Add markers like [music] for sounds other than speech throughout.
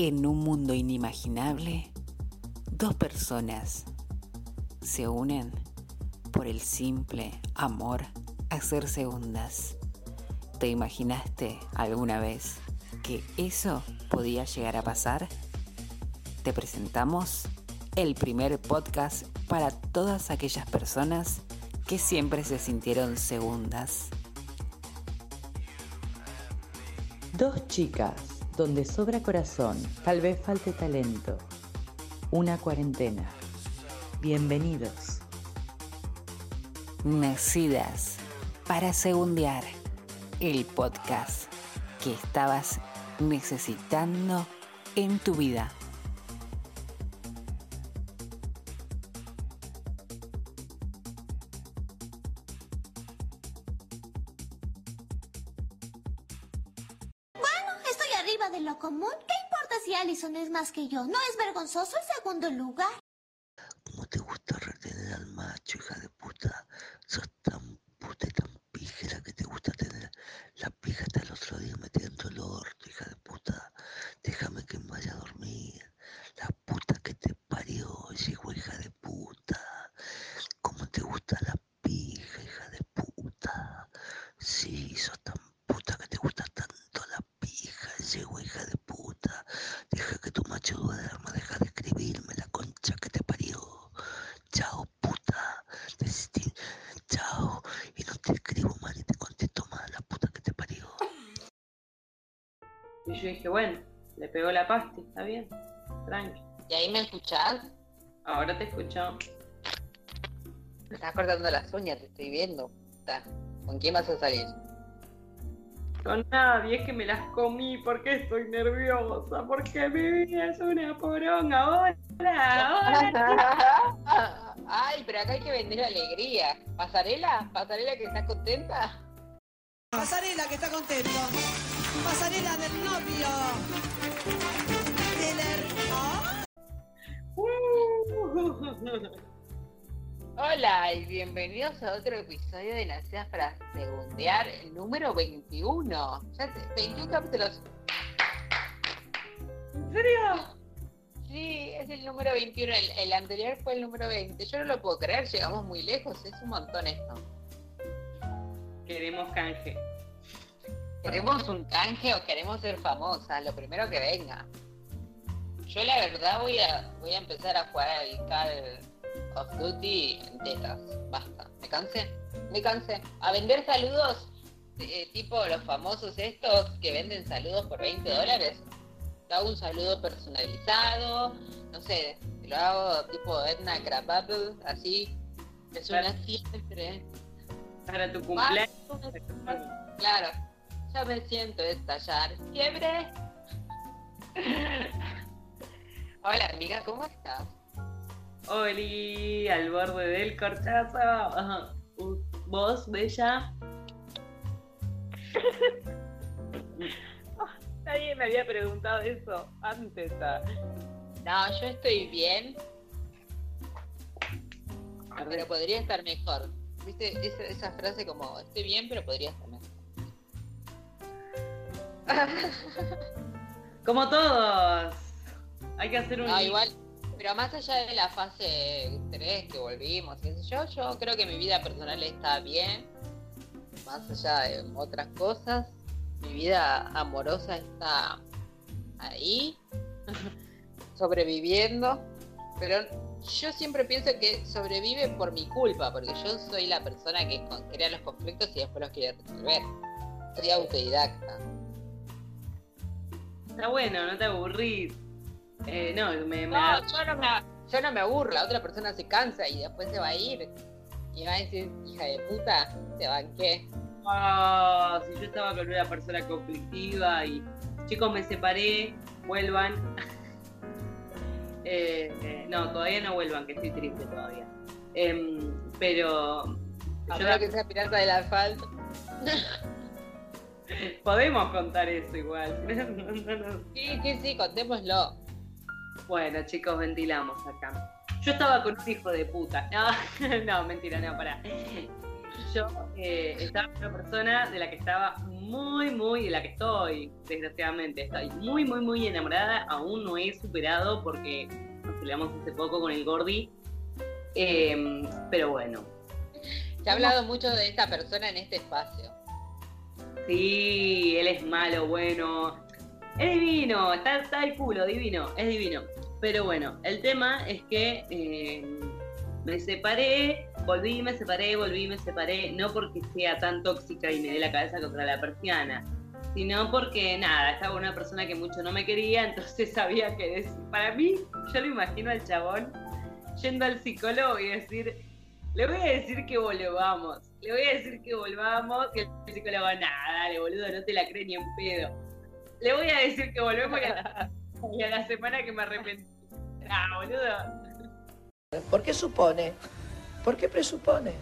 En un mundo inimaginable, dos personas se unen por el simple amor a ser segundas. ¿Te imaginaste alguna vez que eso podía llegar a pasar? Te presentamos el primer podcast para todas aquellas personas que siempre se sintieron segundas. Dos chicas donde sobra corazón, tal vez falte talento. Una cuarentena. Bienvenidos. Nacidas para segundear el podcast que estabas necesitando en tu vida. Segundo lugar? ¿Cómo te gusta retener al macho, hija de puta? Sos tan puta y tan píjera que te gusta tener la pija hasta el otro día metiendo el orto, hija de puta. Déjame que me vaya a dormir. La puta que te parió, hijo, hija de puta. ¿Cómo te gusta la pija, hija de puta? Sí, sos tan puta que te gusta tanto la pija, llego hija de puta. Deja que tu macho duerma, deja de escribirme la concha que te parió. Chao, puta. Desistí. Chao. Y no te escribo mal y te contesto mal, la puta que te parió. Y yo dije, bueno, le pegó la pasti, está bien, tranqui. ¿Y ahí me escuchás? Ahora te escucho. Me estás cortando las uñas, te estoy viendo. Está. ¿Con quién vas a salir? Con nadie, es que me las comí porque estoy nerviosa, porque mi vida es una poronga. Hola, hola. [laughs] Ay, pero acá hay que vender alegría. ¿Pasarela? ¿Pasarela que estás contenta? Pasarela que está contento. Pasarela del novio. Del hermano. Hola y bienvenidos a otro episodio de Nacidas para Segundear, el número 21. Ya te- 21 capítulos. ¿En serio? Sí, es el número 21. El, el anterior fue el número 20. Yo no lo puedo creer, llegamos muy lejos. Es un montón esto. Queremos canje. ¿Queremos un canje o queremos ser famosas? Lo primero que venga. Yo la verdad voy a voy a empezar a jugar al Call of Duty en tetas. Basta. Me cansé. Me cansé. A vender saludos eh, tipo los famosos estos que venden saludos por 20 dólares. Te hago un saludo personalizado. No sé, lo hago tipo Edna Krabappel, así. Es una siempre. Para tu cumpleaños. Claro, ya me siento estallar. ¿Fiebre? Hola amiga, ¿cómo estás? Oli, al borde del corchazo. ¿Vos, Bella? [laughs] Nadie me había preguntado eso antes. ah. No, yo estoy bien, pero podría estar mejor. ¿Viste esa, esa frase como, estoy bien, pero podría estar mejor? [laughs] Como todos. Hay que hacer un. No, igual, pero más allá de la fase 3 que volvimos, qué sé yo, yo creo que mi vida personal está bien, más allá de otras cosas, mi vida amorosa está ahí, [laughs] sobreviviendo, pero yo siempre pienso que sobrevive por mi culpa, porque yo soy la persona que crea los conflictos y después los quiere resolver. Soy autodidacta. Está bueno, no te aburrís. Eh, no, me, me No, yo no, me, yo no me aburro, la otra persona se cansa y después se va a ir. Y va a decir, hija de puta, te banqué. Ah, si yo estaba con una persona conflictiva y chicos me separé, vuelvan. [laughs] Eh, eh, no, todavía no vuelvan, que estoy triste todavía. Em, pero A yo menos que sea pirata del asfalto. [laughs] [laughs] podemos contar eso igual. [laughs] No, no, no. Sí, sí, sí, contémoslo. Bueno, chicos, ventilamos acá. Yo estaba con un hijo de puta. No, [laughs] no mentira, no, pará. yo eh, estaba con una persona de la que estaba muy, muy, de la que estoy, desgraciadamente, estoy muy, muy, muy enamorada, aún no he superado porque nos peleamos hace poco con el Gordi, Em, pero bueno, Se ha hablado mucho de esta persona en este espacio. Sí, él es malo, bueno, es divino, está, el culo, divino, es divino. Pero bueno, el tema es que em, me separé, volví, me separé, volví, me separé, no porque sea tan tóxica y me dé la cabeza contra la persiana, sino porque nada, estaba una persona que mucho no me quería, entonces [laughs] sabía que decir. Para mí, yo lo imagino al chabón yendo al psicólogo y decir, le voy a decir que volvamos, le voy a decir que volvamos, que el psicólogo, nada, dale boludo, no te la cree ni en pedo. Le voy a decir que volvemos y a, y a la semana que me arrepentí. Ah, boludo. ¿Por qué supone? ¿Por qué presupone?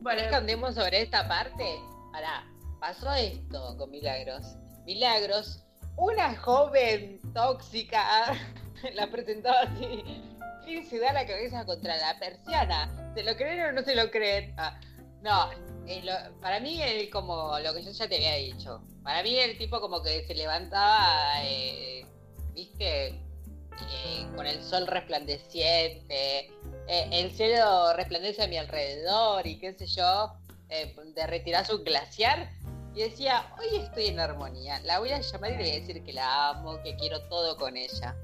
Bueno, ¿Querés que andemos sobre esta parte? Pará, pasó esto con Milagros. Milagros, una joven tóxica, [laughs] la presentó así, y se da la cabeza contra la persiana. ¿Se lo creen o no se lo creen? Ah, no, para mí es como lo que yo ya te había dicho. Para mí el tipo como que se levantaba, eh, viste, Eh, con el sol resplandeciente, eh, el cielo resplandece a mi alrededor y qué sé yo, eh, derretirás un glaciar. Y decía, hoy estoy en armonía, la voy a llamar y le voy a decir que la amo, que quiero todo con ella.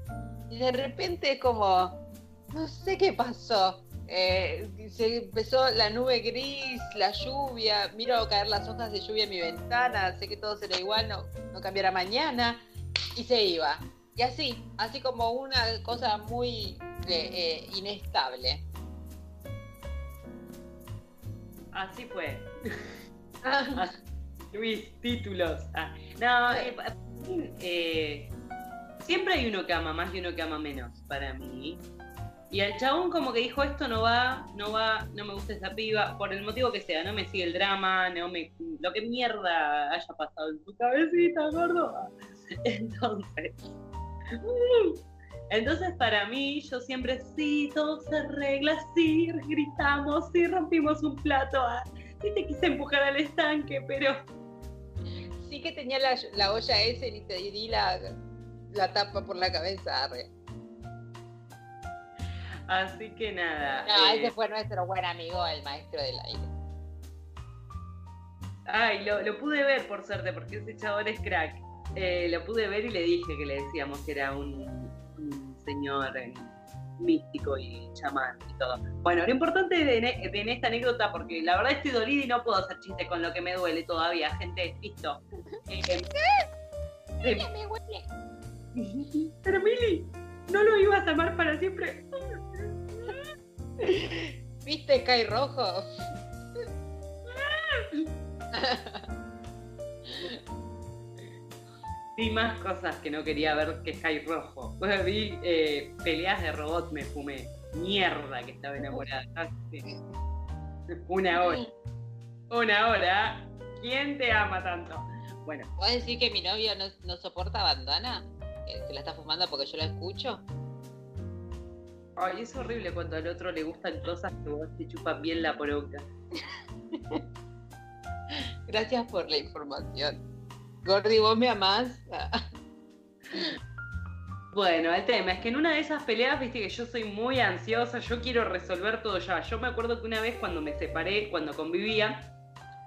Y de repente como, no sé qué pasó. Eh, se empezó la nube gris, la lluvia, miro caer las hojas de lluvia en mi ventana, sé que todo será igual, no, no cambiará mañana, y se iba. Y así, así como una cosa muy eh, eh, inestable. así fue. [laughs] Luis, títulos. Ah, no, eh, eh, siempre hay uno que ama más y uno que ama menos, para mí. Y al chabón como que dijo, esto no va, no va, no me gusta esa piba, por el motivo que sea, no me sigue el drama, no me, lo que mierda haya pasado en su cabecita, gordo. [laughs] Entonces, entonces para mí, yo siempre, sí, todo se arregla, sí, gritamos, sí, rompimos un plato, ah, sí te quise empujar al estanque, pero Sí que tenía la, la olla ese y te di la, la tapa por la cabeza. arre. Así que nada. No, eh, ese fue nuestro buen amigo, el maestro del aire. Ay, lo, lo pude ver por suerte, porque ese chabón es crack. Eh, lo pude ver y le dije que le decíamos que era un, un señor eh, místico y chamán y todo. Bueno, lo importante de, de en esta anécdota, porque la verdad estoy dolida y no puedo hacer chiste con lo que me duele todavía, gente, listo. [laughs] Eh, Me huele. [laughs] pero Mili, ¿no lo ibas a amar para siempre? ¿Viste Sky Rojo? Vi más cosas que no quería ver que Sky Rojo. Vi eh, peleas de robot, me fumé. Mierda que estaba enamorada. Ah. Una hora. Una hora. ¿Quién te ama tanto? Bueno, ¿Vos decís que mi novio no, no soporta bandana? ¿Que se la está fumando porque yo la escucho? Ay, es horrible cuando al otro le gustan cosas que vos te chupan bien la poronga. [laughs] Gracias por la información. Gordi, ¿vos me amás? [laughs] Bueno, el tema es que en una de esas peleas, viste que yo soy muy ansiosa, yo quiero resolver todo ya. Yo me acuerdo que una vez cuando me separé, cuando convivía,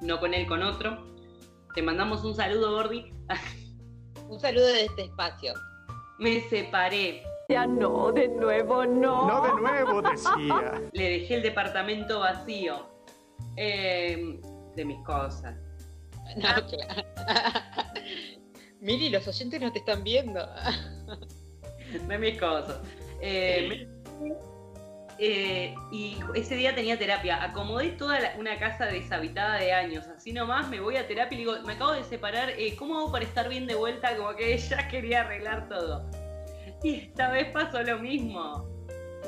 no con él, con otro, te mandamos un saludo, Gordi, [laughs] Un saludo de este espacio. me separé, Ya no, de nuevo no. No de nuevo, decía. [laughs] le dejé el departamento vacío eh, de mis cosas. [laughs] No, claro. [laughs] Miri, los oyentes no te están viendo. de mis cosas. Eh, me- eh, y ese día tenía terapia. Acomodé toda la- una casa deshabitada de años. Así nomás me voy a terapia y digo, me acabo de separar. eh, ¿Cómo hago para estar bien de vuelta? Como que ella quería arreglar todo. Y esta vez pasó lo mismo.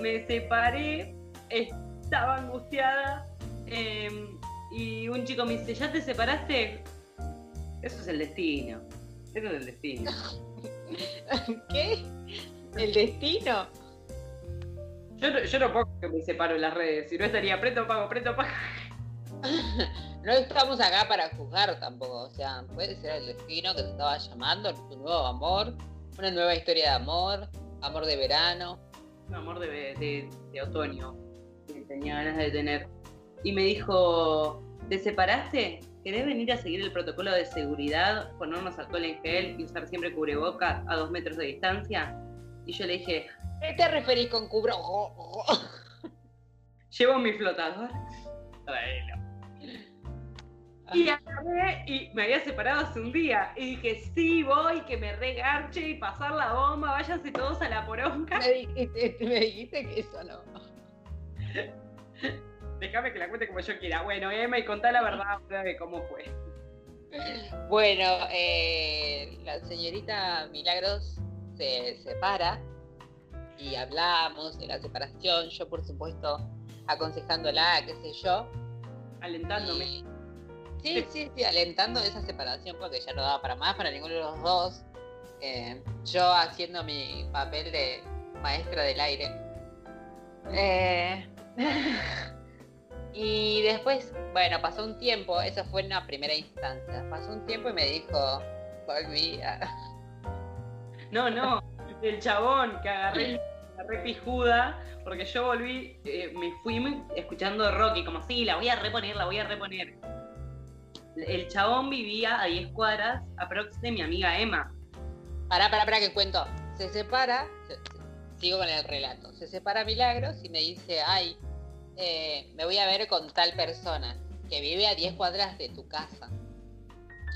Me separé, estaba angustiada. eh, y un chico me dice, ¿ya te separaste? Eso es el destino. Eso es el destino. [laughs] ¿Qué? ¿El destino? Yo, no- yo no pongo que me separo en las redes, si no estaría preto pago, preto pago. [laughs] no estamos acá para juzgar tampoco. O sea, puede ser el destino que te estaba llamando, tu nuevo amor, una nueva historia de amor, amor de verano. Un amor de, de- de otoño que tenía ganas de tener. Y me dijo, ¿te separaste? ¿Querés venir a seguir el protocolo de seguridad, ponernos alcohol en gel y usar siempre cubrebocas a dos metros de distancia? Y yo le dije, ¿Qué te referís con cubro? [laughs] llevo mi flotador. Y agarré y me había separado hace un día. Y dije, sí, voy, que me regarche y pasar la bomba, váyanse todos a la poronga. Me dijiste, [laughs] me dijiste que eso no. Déjame que la cuente como yo quiera. Bueno, Emma, y contá la verdad de cómo fue. Bueno, eh, la señorita Milagros se separa y hablamos de la separación. Yo, por supuesto, aconsejándola, qué sé yo. Alentándome. Y- Sí, sí, sí, alentando esa separación porque ya no daba para más para ninguno de los dos. Eh, yo haciendo mi papel de maestra del aire. Eh, [laughs] y después, bueno, pasó un tiempo, eso fue en una primera instancia. Pasó un tiempo y me dijo, volví a... [laughs] No, no, el chabón que agarré, agarré pijuda, porque yo volví, eh, me fui escuchando Rocky, como sí, la voy a reponer, la voy a reponer. El chabón vivía a 10 cuadras aprox de mi amiga Emma. Pará, pará, pará que cuento. Se separa, se- sigo con el relato. Se separa Milagros y me dice, ay, eh, me voy a ver con tal persona que vive a 10 cuadras de tu casa.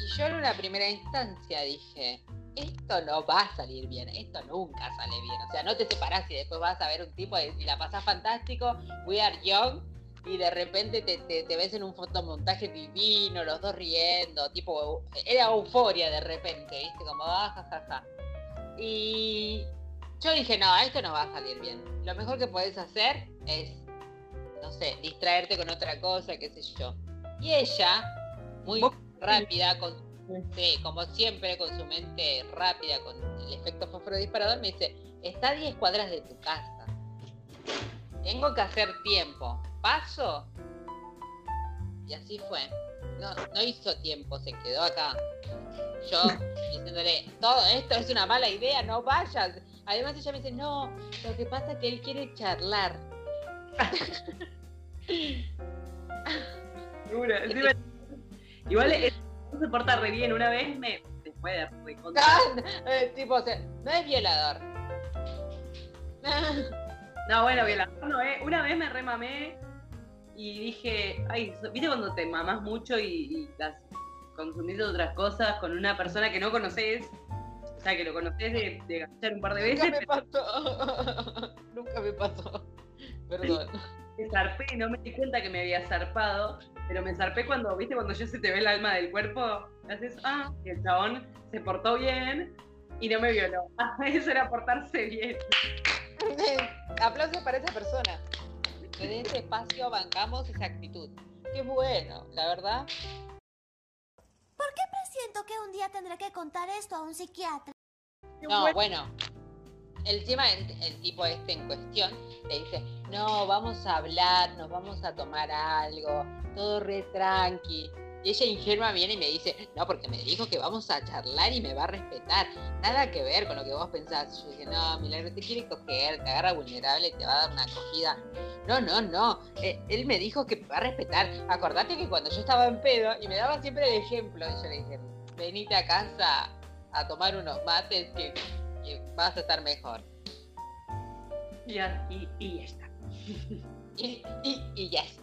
Y yo en una primera instancia dije, esto no va a salir bien, esto nunca sale bien. O sea, no te separás y después vas a ver un tipo y y la pasás fantástico, we are young, y de repente te, te- te ves en un fotomontaje divino, los dos riendo, tipo, era euforia de repente, ¿viste? Como, ah, ja, ja, ja. Y yo dije, no, esto no va a salir bien. Lo mejor que puedes hacer es, no sé, distraerte con otra cosa, qué sé yo. Y ella, muy rápida, con, sí, como siempre, con su mente rápida, con el efecto fósforo disparador, me dice, está a 10 cuadras de tu casa. Tengo que hacer tiempo. ¿Paso? Y así fue. No, no hizo tiempo, se quedó acá. Yo diciéndole, todo esto es una mala idea, no vayas. Además ella me dice, no, lo que pasa es que él quiere charlar. [laughs] Seguro, encima- [laughs] Igual no se porta re bien. Una vez me. Después de Eh, tipo, no es violador. No, bueno, violador no es. Una vez me remamé y dije, ay, ¿viste cuando te mamás mucho y, y las consumís otras cosas con una persona que no conoces? O sea, que lo conoces de, de agachar un par de Nunca veces, me pasó. [laughs] Nunca me pasó. Perdón. me zarpé no me di cuenta que me había zarpado, pero me zarpé cuando, ¿viste? Cuando ya se te ve el alma del cuerpo, haces, ah, y el chabón se portó bien y no me violó. [laughs] Eso era portarse bien. [laughs] Aplausos para esa persona. Desde este espacio bancamos esa actitud. Qué bueno, la verdad. ¿Por qué presiento que un día tendré que contar esto a un psiquiatra? No, bueno. bueno. El tema, el, el tipo este en cuestión, le dice, no, vamos a hablar, nos vamos a tomar algo, todo re tranqui. Y ella ingenua viene y me dice, no, porque me dijo que vamos a charlar y me va a respetar. Nada que ver con lo que vos pensás. Yo dije, no, Milagro, te quiere coger, te agarra vulnerable, te va a dar una acogida. No, no, no. Eh, él me dijo que me va a respetar. Acordate que cuando yo estaba en pedo, y me daba siempre el ejemplo, y yo le dije, venite a casa a tomar unos mates que, que vas a estar mejor. Y, ya- y, y ya está. [laughs] Y, y- y ya está.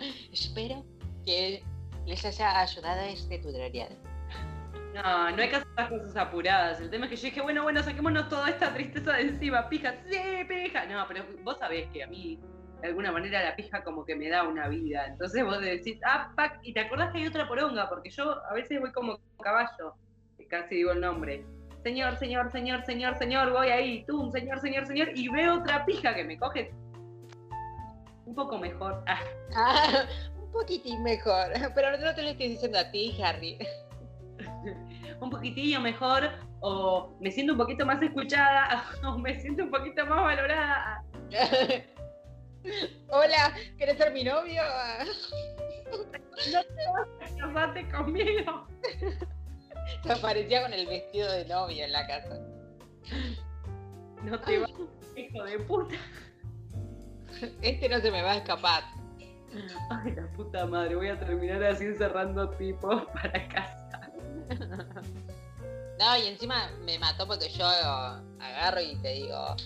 [laughs] Espero que les haya ayudado este tutorial. No, no hay que hacer las cosas apuradas. El tema es que yo dije, bueno, bueno, saquémonos toda esta tristeza de encima. Pija, sí, pija. No, pero vos sabés que a mí, de alguna manera, la pija como que me da una vida. Entonces vos decís, ah, pac, y te acordás que hay otra poronga, porque yo a veces voy como caballo, que casi digo el nombre. Señor, señor, señor, señor, señor, voy ahí, tú, señor, señor, señor, y veo otra pija que me coge un poco mejor. Ah, Ah, [laughs] un poquitín mejor, [laughs] pero no te lo estoy diciendo a ti, Harry. [laughs] un poquitillo mejor, o me siento un poquito más escuchada, [laughs] o me siento un poquito más valorada. Hola, ¿querés ser mi novio? No te vas a casarte conmigo. Se aparecía con el vestido de novia en la casa. No te vas, hijo de puta. Este no se me va a escapar. [laughs] Ay, la puta madre, voy a terminar así encerrando tipos [laughs] para casa. No, y encima me mató porque yo agarro y te digo,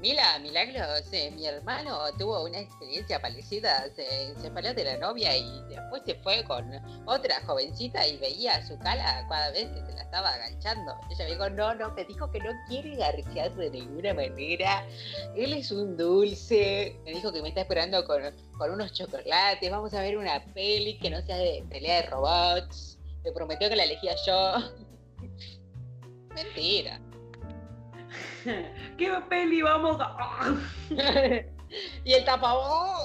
Mira, Milagros, mi hermano tuvo una experiencia parecida, se separó de la novia y después se fue con otra jovencita y veía su cara cada vez que se la estaba agachando. Ella me dijo, no, no, me dijo que no quiere garchear de ninguna manera, él es un dulce, me dijo que me está esperando con, con unos chocolates, vamos a ver una peli que no sea de pelea de robots, me prometió que la elegía yo. [laughs] Mentira. [laughs] ¿Qué peli vamos a.? [laughs] y el tapabocas.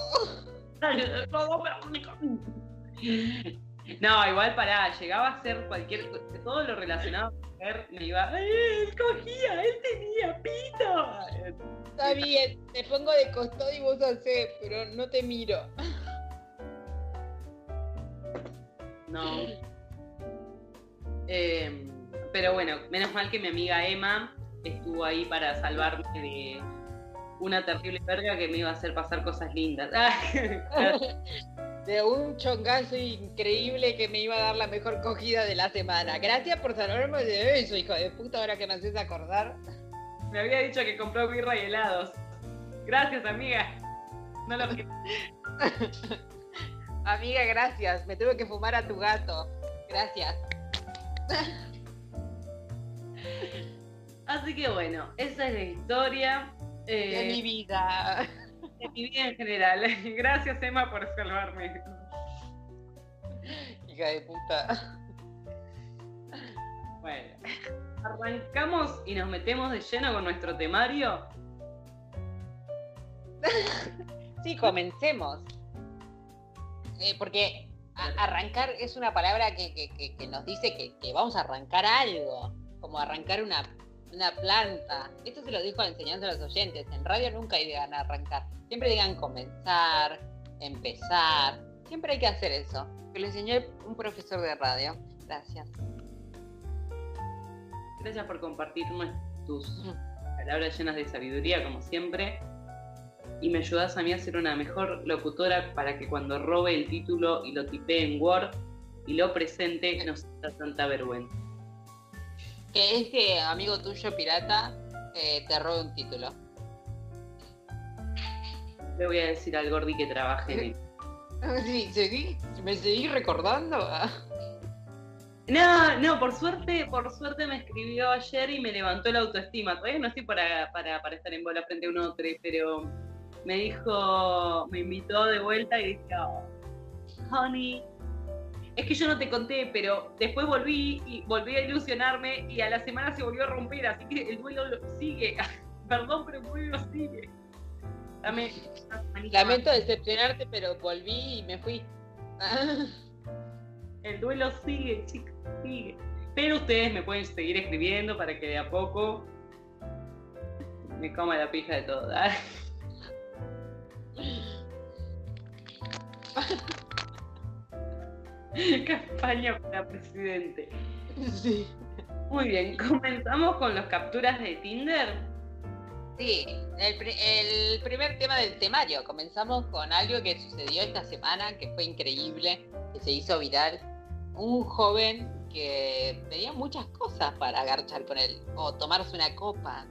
No, igual pará, llegaba a ser cualquier todo lo relacionado con mujer me iba, él cogía, él tenía pito. Está bien, te pongo de costado y vos hacés, pero no te miro. No. Eh, pero bueno, menos mal que mi amiga Emma estuvo ahí para salvarme de una terrible verga que me iba a hacer pasar cosas lindas. [laughs] [laughs] de un chongazo increíble que me iba a dar la mejor cogida de la semana. Gracias por salvarme de eso, hijo de puta, ahora que me haces acordar. Me había dicho que compró birra y helados. Gracias, amiga. No lo [laughs] Amiga, gracias. Me tuve que fumar a tu gato. Gracias. Así que bueno, esa es la historia. de mi vida. De mi vida en general. [laughs] Gracias, Emma, por salvarme. Hija de puta. Bueno, arrancamos y nos metemos de lleno con nuestro temario. Sí, comencemos. Eh, porque arrancar es una palabra que, nos dice que, vamos a arrancar algo, como arrancar una una planta. Esto se lo dijo a enseñanza a los oyentes. En radio nunca digan arrancar. Siempre digan comenzar, empezar. Siempre hay que hacer eso. Que lo enseñó un profesor de radio. Gracias. Gracias por compartir tus palabras llenas de sabiduría, como siempre. Y me ayudas a mí a ser una mejor locutora para que cuando robe el título y lo tipee en Word y lo presente no sea tanta vergüenza que este amigo tuyo pirata eh, te robe un título. Le voy a decir al Gordi que trabaje en él. [laughs] Sí, seguí, me seguí recordando. No, no, por suerte, por suerte me escribió ayer y me levantó la autoestima. Todavía no estoy para, para, para estar en bola frente a un otro, pero me dijo, me invitó de vuelta y dije, oh, honey, es que yo no te conté, pero después volví y volví a ilusionarme y a la semana se volvió a romper, así que el duelo sigue. [laughs] Perdón, pero el duelo sigue. Dame, Lamento decepcionarte, pero volví y me fui. el duelo sigue, chicos, sigue. Pero ustedes me pueden seguir escribiendo para que de a poco me coma la pija de todo. [laughs] [laughs] Campaña para presidente. Sí. Muy bien, comenzamos con las capturas de Tinder. Sí, el, primer tema del temario. Comenzamos con algo que sucedió esta semana, que fue increíble, que se hizo viral. Un joven que tenía muchas cosas para agarchar con él, o tomarse una copa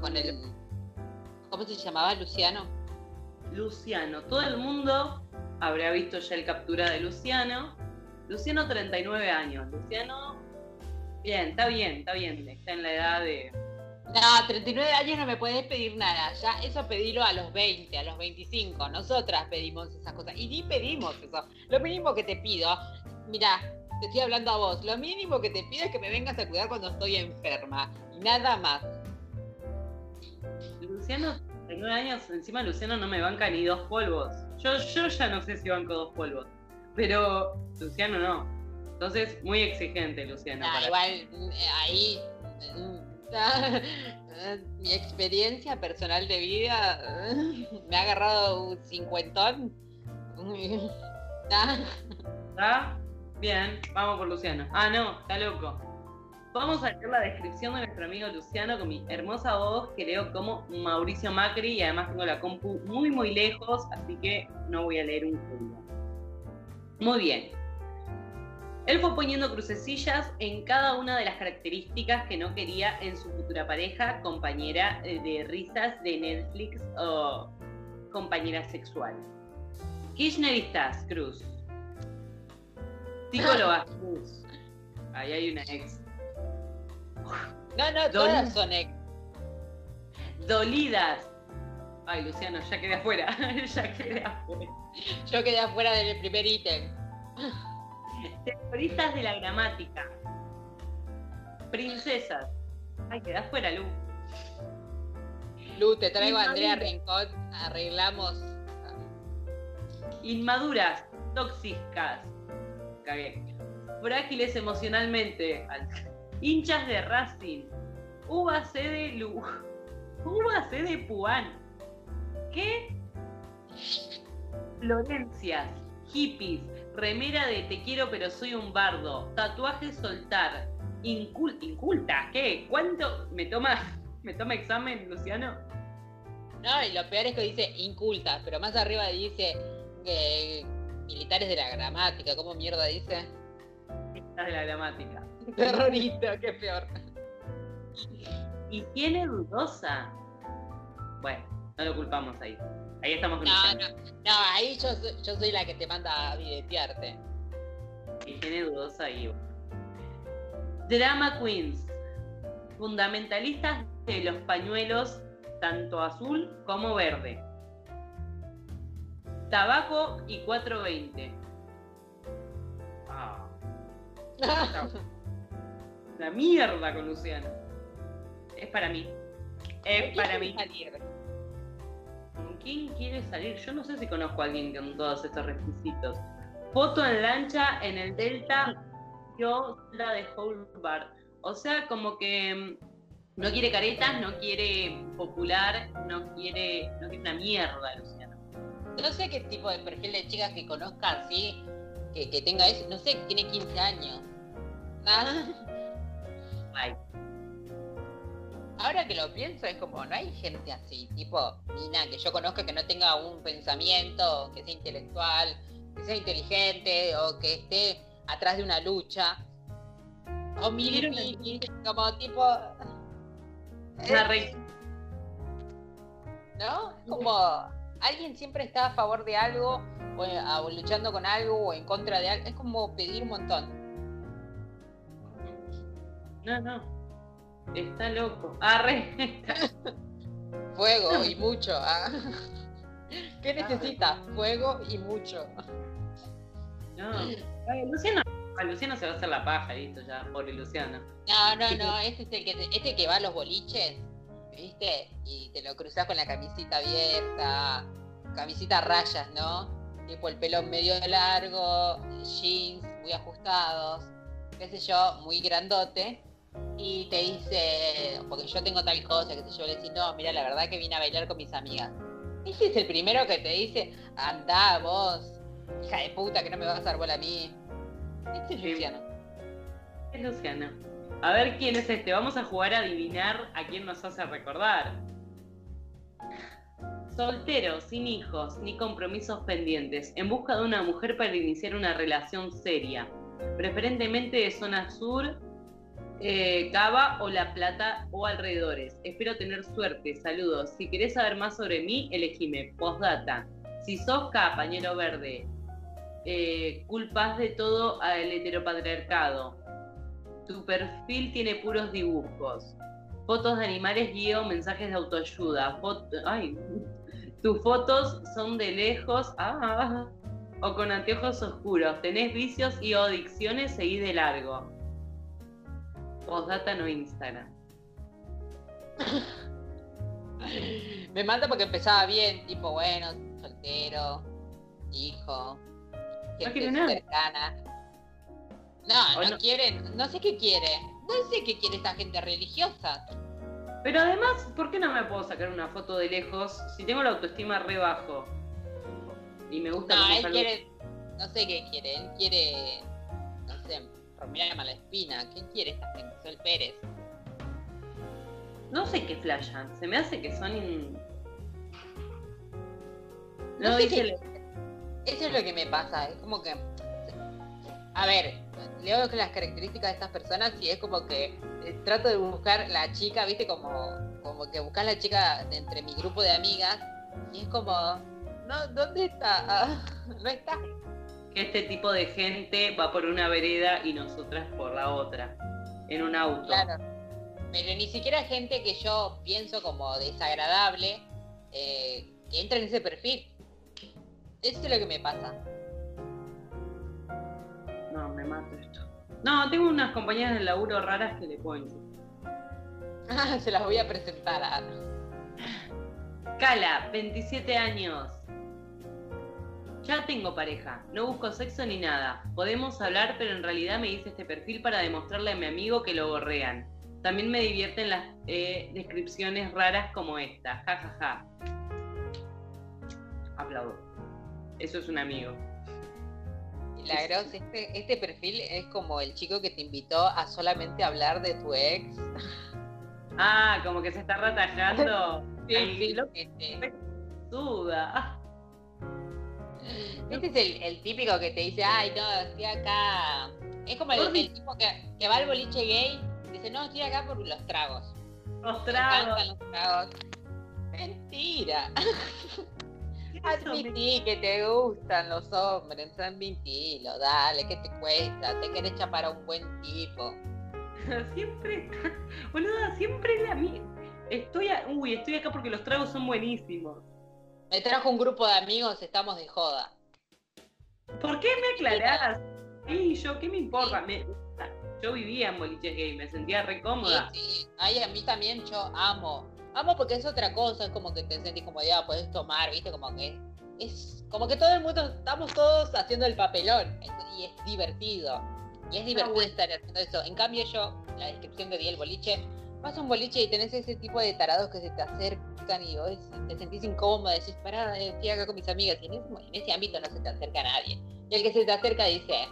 con él. ¿Cómo se llamaba? Luciano. Luciano. Todo el mundo habrá visto ya el captura de Luciano. Luciano, 39 años. Luciano, bien, está bien, está bien. Está en la edad de. No, 39 años no me puedes pedir nada. Ya eso pedilo a los 20, a los 25. Nosotras pedimos esas cosas. Y ni pedimos eso. Lo mínimo que te pido, mira, te estoy hablando a vos. Lo mínimo que te pido es que me vengas a cuidar cuando estoy enferma. Y nada más. Luciano, 39 años, encima Luciano no me banca ni dos polvos. Yo, yo ya no sé si banco dos polvos pero Luciano no. Entonces, muy exigente Luciano. Ah, igual, eh, ahí mm, [laughs] mi experiencia personal de vida [laughs] me ha agarrado un cincuentón. [laughs] ¿Está? Bien, vamos por Luciano. Ah, no, está loco. Vamos a leer la descripción de nuestro amigo Luciano con mi hermosa voz que leo como Mauricio Macri y además tengo la compu muy muy lejos, así que no voy a leer un culo. Muy bien. Él fue poniendo crucecillas en cada una de las características que no quería en su futura pareja, compañera eh, de risas de Netflix o compañera sexual. Kirchneristas, Cruz. Psicólogas, Cruz. Ahí hay una ex. No, no, todas son ex. Dolidas. Ay, Luciano, ya quedé afuera. [laughs] ya quedé afuera. [laughs] Yo quedé afuera del primer ítem. Terroristas de la gramática. Princesas. Ay, quedé afuera, Lu. Lu, te traigo a Andrea Rincón. Arreglamos. Inmaduras, tóxicas. Cagué. Frágiles emocionalmente. Hinchas de Racing. UAC de Lu. UAC de Puan. ¿Qué? Florencias, hippies, remera de te quiero pero soy un bardo, tatuaje soltar, inculta, ¿qué? ¿Cuánto me toma, [laughs] me toma examen, Luciano? No, y lo peor es que dice inculta, pero más arriba dice militares de la gramática, ¿cómo mierda dice? Militares de la gramática. [laughs] Terrorista, qué peor. ¿Y tiene dudosa? Bueno, no lo culpamos ahí. Ahí estamos No, no, no, ahí yo, yo soy la que te manda a videtearte. Y tiene dudosa ahí. Drama Queens. Fundamentalistas de los pañuelos, tanto azul como verde. Tabaco y 420. Ah. [laughs] La mierda con Luciano. Es para mí. Es para mí. ¿Con quién quiere salir? Yo no sé si conozco a alguien con todos estos requisitos. Foto en lancha en el Delta, yo la de Hobart. O sea, como que mm, no quiere caretas, no quiere popular, no quiere, no quiere una mierda, Luciano. No sé qué tipo de perfil de chicas que conozca así, que, que tenga eso, no sé, tiene 15 años. Nada. [laughs] Ay. Ahora que lo pienso, es como, no hay gente así, tipo, Nina, que yo conozca que no tenga un pensamiento, que sea intelectual, que sea inteligente, o que esté atrás de una lucha. O mil, como tipo... Una rey. ¿No? Como alguien siempre está a favor de algo, o, o luchando con algo, o en contra de algo. Es como pedir un montón. No, no. Está loco. Arre. [laughs] Fuego y mucho. ah. [laughs] ¿Qué necesita? Fuego y mucho. No. Ay, Luciano, a Luciano se va a hacer la paja, listo, ya, pobre Luciano. No, no, no, este es el que, este que va a los boliches, ¿viste? Y te lo cruzas con la camisita abierta, camisita a rayas, ¿no? Tipo el pelo medio largo, jeans muy ajustados, qué sé yo, muy grandote. Y te dice, porque yo tengo tal cosa, que sé yo, le decís, no, mira, la verdad que vine a bailar con mis amigas. Ese es el primero que te dice, anda vos, hija de puta, que no me vas a dar bola a mí. Este es Sí. Luciano. Es Luciano. A ver quién es este. Vamos a jugar a adivinar a quién nos hace recordar. Soltero, sin hijos ni compromisos pendientes, en busca de una mujer para iniciar una relación seria, preferentemente de zona sur, eh, Cava o La Plata o alrededores. Espero tener suerte, saludos. Si querés saber más sobre mí, elegime. Postdata. Si sos K, pañuelo verde, eh, culpas de todo al heteropatriarcado. Tu perfil tiene puros dibujos. Fotos de animales guío, mensajes de autoayuda. Ay, [laughs] tus fotos son de lejos ah, o con anteojos oscuros. Tenés vicios y o adicciones, seguí de largo. Postdata no Instagram. [laughs] Me mata porque empezaba bien, tipo, bueno, soltero, hijo, gente nada. cercana. No, no, no- quieren, no sé qué quiere. No sé qué quiere esta gente religiosa. Pero además, ¿por qué no me puedo sacar una foto de lejos si tengo la autoestima re bajo? Y me gusta No, él quiere, no sé qué quiere. Él quiere, no sé, Romina Malaspina. ¿Qué quiere esta gente? Sol Pérez. No sé qué flashan. Se me hace que son. in- No, No, sé qué- le- Eso es lo que me pasa. Es como que. A ver, leo las características de estas personas y es como que eh, trato de buscar la chica, viste, como, como que buscar la chica de entre mi grupo de amigas y es como. No, ¿dónde está? [laughs] Ah, no está. Que este tipo de gente va por una vereda y nosotras por la otra. En un auto. Claro. Pero ni siquiera gente que yo pienso como desagradable eh, que entra en ese perfil. Eso es lo que me pasa. No, me mato esto. No, tengo unas compañeras del laburo raras que le pueden. Ah, [laughs] Se las voy a presentar a Cala, 27 años. Ya tengo pareja, no busco sexo ni nada. Podemos hablar, pero en realidad me hice este perfil para demostrarle a mi amigo que lo gorrean. También me divierten las eh, descripciones raras como esta. Ja, ja, ja. Aplaudo. Eso es un amigo. Milagros, este, este perfil es como el chico que te invitó a solamente hablar de tu ex. Ah, como que se está [laughs] ratajando. Sí, sí, suda. [laughs] Este es el, el típico que te dice, ay, no, estoy acá. Es como el, el tipo que, que va al boliche gay dice, no, estoy acá por los tragos. Los tragos. encantan los tragos. Mentira. Admití que te gustan los hombres, admitilo, dale, ¿qué te cuesta? Te querés chapar a un buen tipo. [laughs] Siempre está. Boluda, siempre es la misma. Estoy, a- uy, estoy acá porque los tragos son buenísimos. Me trajo un grupo de amigos, estamos de joda. ¿Por qué me aclarás? Sí, yo, ¿qué me importa? Me- yo vivía en boliches gay, me sentía re cómoda. Sí, sí. Ay, a mí también yo amo. Amo porque es otra cosa, es como que te sentís como ya podés tomar, viste, como que es como que todo el mundo, estamos todos haciendo el papelón y es divertido. Y es divertido bueno. estar haciendo eso. En cambio yo, la descripción que di el boliche, vas a un boliche y tenés ese tipo de tarados que se te acercan y vos te sentís incómoda, decís, pará, estoy acá con mis amigas. Y en ese, en ese ámbito no se te acerca nadie. Y el que se te acerca dice,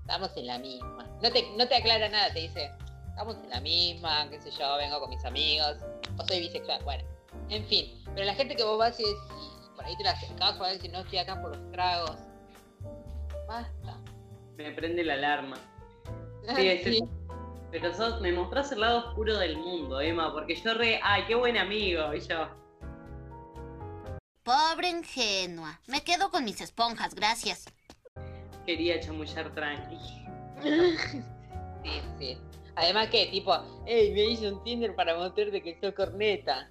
estamos en la misma. No te, no te aclara nada, te dice, estamos en la misma, qué sé yo, vengo con mis amigos, o soy bisexual, bueno, en fin. Pero la gente que vos vas y, decís, por ahí te la acercás, ahí decís, no estoy acá por los tragos. Basta. Me prende la alarma. [laughs] Sí, Sí. Pero sos, me mostrás el lado oscuro del mundo, Emma, porque yo re, ay, qué buen amigo, y yo. Pobre ingenua. Me quedo con mis esponjas, gracias. Quería chamullar tranqui. [laughs] Sí, sí. Además que, tipo, hey, me hice un Tinder para mostrarte que soy corneta.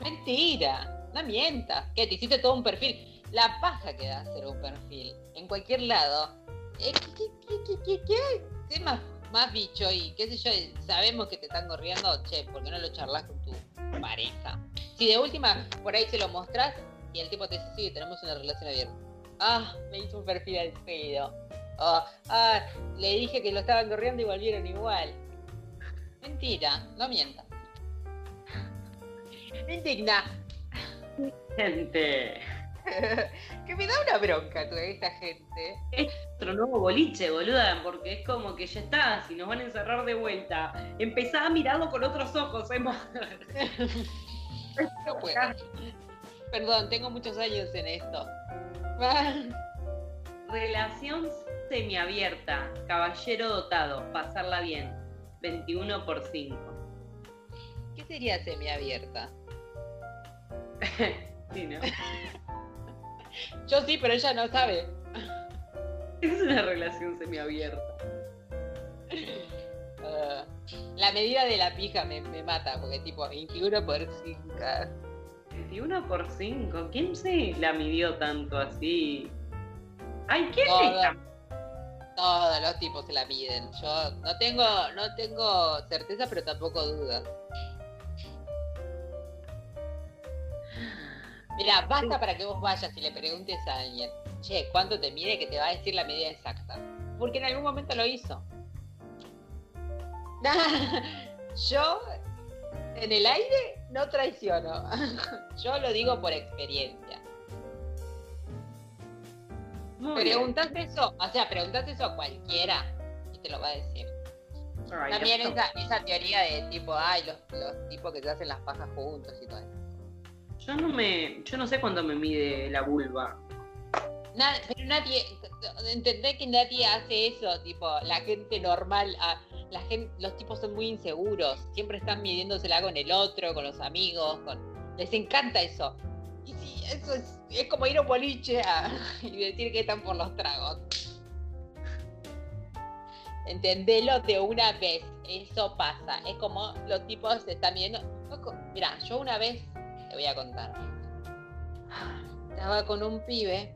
Mentira, no mientas. ¿Qué? Te hiciste todo un perfil. La paja que da hacer un perfil. En cualquier lado. Eh, ¿Qué, qué, qué, qué, qué, qué? Sé más, más bicho y qué sé yo, sabemos que te están corriendo, che, ¿por qué no lo charlas con tu pareja? Si de última, por ahí se lo mostrás y el tipo te dice, sí, tenemos una relación abierta. Ah, me hizo un perfil al pedo. Ah, ah, le dije que lo estaban corriendo y volvieron igual. Mentira, no mientas. Indigna. Gente. [laughs] que me da una bronca toda esta gente. Otro nuevo boliche, boluda, porque es como que ya está, si nos van a encerrar de vuelta. Empezá a mirarlo con otros ojos, Emma. [laughs] No puedo. Perdón, tengo muchos años en esto. [laughs] Relación semiabierta, caballero dotado, pasarla bien. 21 por 5. ¿Qué sería semiabierta? Sí, ¿no? Yo sí, pero ella no sabe. Es una relación semiabierta. [laughs] Ah, la medida de la pija me, me mata, porque tipo 21 por 5. 21 por 5. ¿Quién se la midió tanto así? Ay, ¿quién Todo. es? Todos los tipos se la miden. Yo no tengo, no tengo certeza, pero tampoco dudas. Mira, basta para que vos vayas y le preguntes a alguien, che, ¿cuánto te mide? Que te va a decir la medida exacta. Porque en algún momento lo hizo. [laughs] Yo, en el aire, no traiciono. [laughs] Yo lo digo por experiencia. Muy bien. Preguntas eso, o sea, preguntas eso a cualquiera y te lo va a decir. También esa, esa teoría de tipo, ay, los, los tipos que se hacen las pajas juntos y todo eso. Yo no me, yo no sé cuánto me mide la vulva. Pero nadie, entendé que nadie hace eso, tipo, la gente normal, ah, la gente, los tipos son muy inseguros, siempre están midiéndosela con el otro, con los amigos, con, les encanta eso. Y sí, eso es, es como ir a un boliche a- [laughs] y decir que están por los tragos. Entendelo de una vez, eso pasa, es como los tipos se están midiendo. Mira, yo una vez, te voy a contar, estaba con un pibe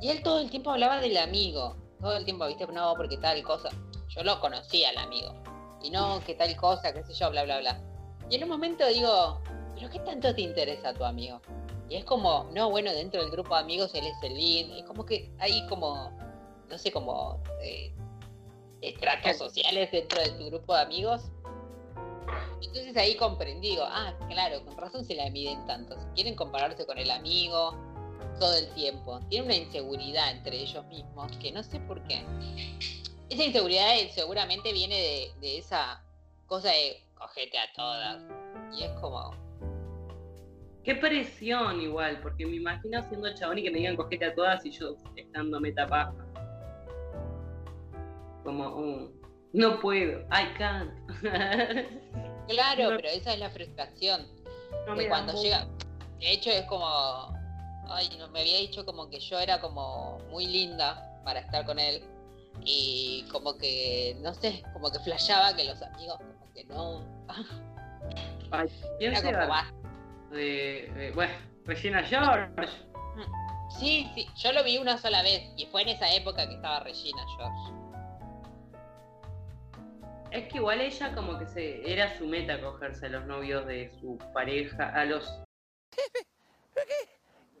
y él todo el tiempo hablaba del amigo. Todo el tiempo, viste, no, porque tal cosa. Yo lo conocía al amigo. Y no, que tal cosa, qué sé yo, bla, bla, bla. Y en un momento digo, ¿pero qué tanto te interesa tu amigo? Y es como, no, bueno, dentro del grupo de amigos él es el lindo. Es como que hay como, no sé, como eh, estratos sociales dentro de tu grupo de amigos. Entonces ahí comprendí, digo, ah, claro, con razón se la miden tanto. Si quieren compararse con el amigo, todo el tiempo. Tiene una inseguridad entre ellos mismos que no sé por qué. Esa inseguridad eh, seguramente viene de, esa cosa de cogete a todas. Y es como, Qué presión igual, porque me imagino siendo chabón y que me digan cogete a todas y yo estando metapaja. Como, uh, no puedo, I can't. [laughs] claro, No. pero esa es la frustración. No cuando llega. De hecho es como. Ay, no, me había dicho como que yo era como muy linda para estar con él. Y como que, no sé, como que flasheaba que los amigos como que no. Ay, [laughs] ¿Quién Era como de- bueno, Regina George. Sí, sí, yo lo vi una sola vez y fue en esa época que estaba Regina George. Es que igual ella como que se era su meta cogerse a los novios de su pareja, a los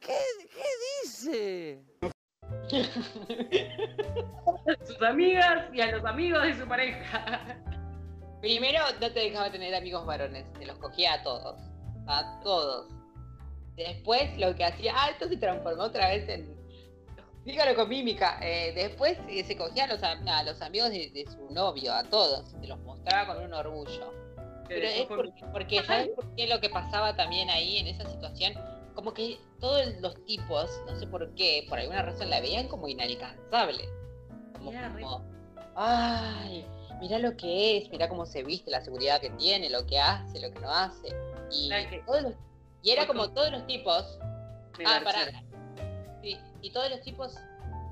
¿Qué, qué dice? a [laughs] sus amigas y a los amigos de su pareja. Primero no te dejaba tener amigos varones, te los cogía a todos. A todos. Después lo que hacía, ah, esto se transformó otra vez en. Dígalo con mímica. eh, después eh, se cogía a los, am- a los amigos de, de su novio, a todos. Se los mostraba con un orgullo. Pero es porque, porque ¿sabes por qué lo que pasaba también ahí en esa situación? Como que todos los tipos, no sé por qué, por alguna razón la veían como inalcanzable. Como, como, ay, mira lo que es, mira cómo se viste, la seguridad que tiene, lo que hace, lo que no hace. Y, Claro que- todos los- y era como todos los tipos, ah. Y todos los tipos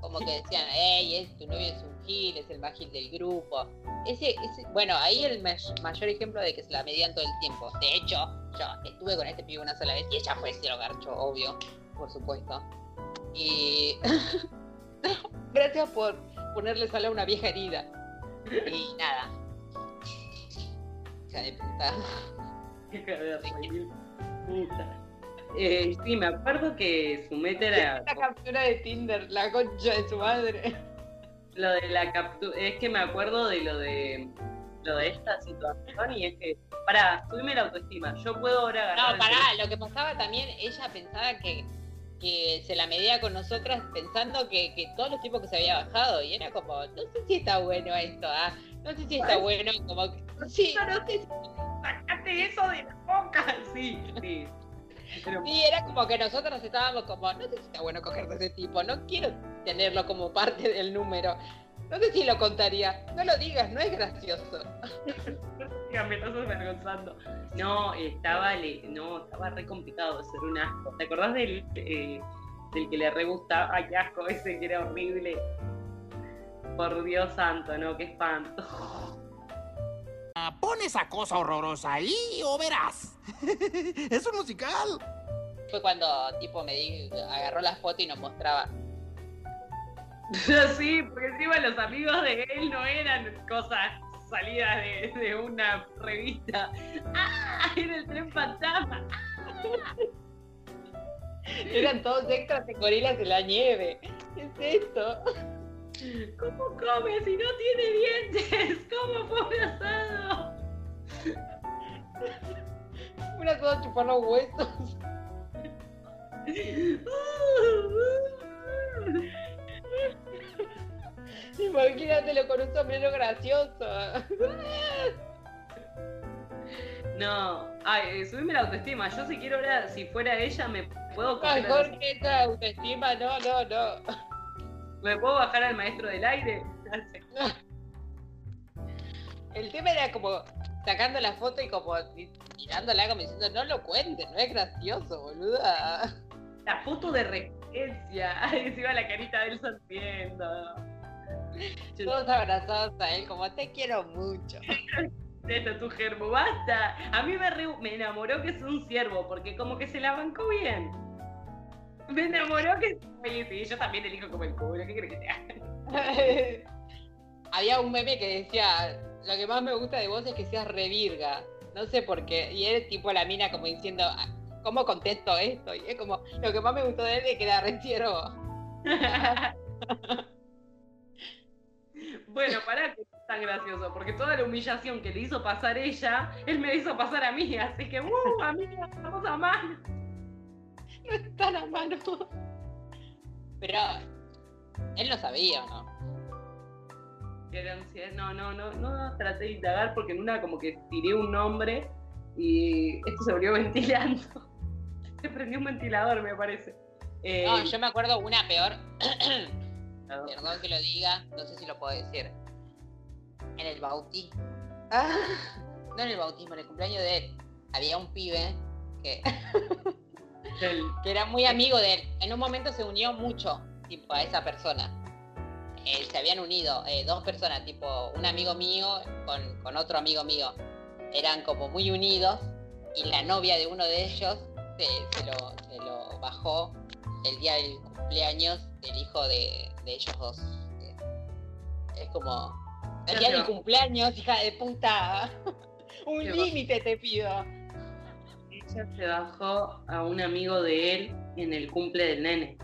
como que decían, hey, es, tu novio es un gil, es el más gil del grupo. Ese, ese, bueno, ahí el may- mayor ejemplo de que se la medían todo el tiempo. De hecho, yo estuve con este pibe una sola vez y ella fue se lo garchó, obvio, por supuesto. Y [laughs] gracias por ponerle sal a una vieja herida. Y nada. Hija de puta. Hija de puta. Eh, sí, me acuerdo que su meta era La captura de Tinder, la concha de su madre. lo de la captura. Es que me acuerdo de lo de lo de esta situación y es que, pará, subime la autoestima. Yo puedo ahora agarrar. No, pará, lo que pasaba también, ella pensaba que, que se la medía con nosotras pensando que, que todos los tipos que se había bajado, y era como, no sé si está bueno esto, ah, no sé si está bueno, como que, sí, no sé si- ¡Sacate eso de la boca! [laughs] Sí, sí. Pero sí, era como que nosotros estábamos como, no sé si está bueno coger de ese tipo, no quiero tenerlo como parte del número, no sé si lo contaría, no lo digas, no es gracioso. [laughs] Me estás avergonzando. No, estaba, no, estaba re complicado ser un asco. ¿Te acordás del, eh, del que le re gustaba? Ay, qué asco ese que era horrible. Por Dios santo, no, qué espanto. Ah, Pon esa cosa horrorosa ahí o verás. [laughs] es un musical. Fue cuando tipo me di, agarró la foto y nos mostraba. [laughs] sí, porque encima los amigos de él no eran cosas salidas de, de una revista. ¡Ah! Era el tren fantasma. Eran todos extras de gorilas en la nieve. ¿Qué es esto? ¿Cómo come si no tiene dientes? [laughs] ¿Cómo fue un asado? Una toda chupar los huesos. [laughs] Imagínatelo con un sombrero gracioso. [laughs] No, ay, eh, subime la autoestima. Yo si quiero ahora, si fuera ella, me puedo coger Mejor que esa autoestima, no, no, no. ¿Me puedo bajar al maestro del aire? [laughs] El tema era como sacando la foto y como tirándola como diciendo, no lo cuentes, no es gracioso, boluda. La foto de referencia. [laughs] Ay, encima la carita de él sonriendo. [laughs] Todos abrazados a él, como te quiero mucho. Esto tu germo, basta. A mí me, re- me enamoró que es un ciervo, porque como que se la bancó bien. Me enamoró que sí, sí, yo también elijo como el culo, ¿qué crees que te haga? [laughs] Había un meme que decía, lo que más me gusta de vos es que seas revirga. No sé por qué. Y él tipo la mina como diciendo, "Ah, ¿cómo contesto esto? Y es como, lo que más me gustó de él es que era re ciervo. [laughs] Bueno, pará que es tan gracioso, porque toda la humillación que le hizo pasar ella, él me hizo pasar a mí, así que, ¡uh! Amiga, estamos a mano. No están a mano. Pero él no sabía, ¿o ¿no? No, no, no, no traté de indagar porque en una como que tiré un nombre y esto se volvió ventilando. [laughs] Se prendió un ventilador, me parece. Eh, No, yo me acuerdo una peor. [clears throat] Perdón que lo diga, no sé si lo puedo decir. En el bautismo. No en el bautismo, en el cumpleaños de él. Había un pibe que, [laughs] del- que era muy amigo de él. En un momento se unió mucho, tipo, a esa persona. Eh, se habían unido eh, dos personas, tipo, un amigo mío con, con otro amigo mío. Eran como muy unidos y la novia de uno de ellos se, se lo, se lo bajó el día del cumpleaños del hijo de, de ellos dos. Eh, Es como, el día del bajó. cumpleaños, hija de puta. [laughs] Un límite te pido. Ella se bajó a un amigo de él en el cumple del nene.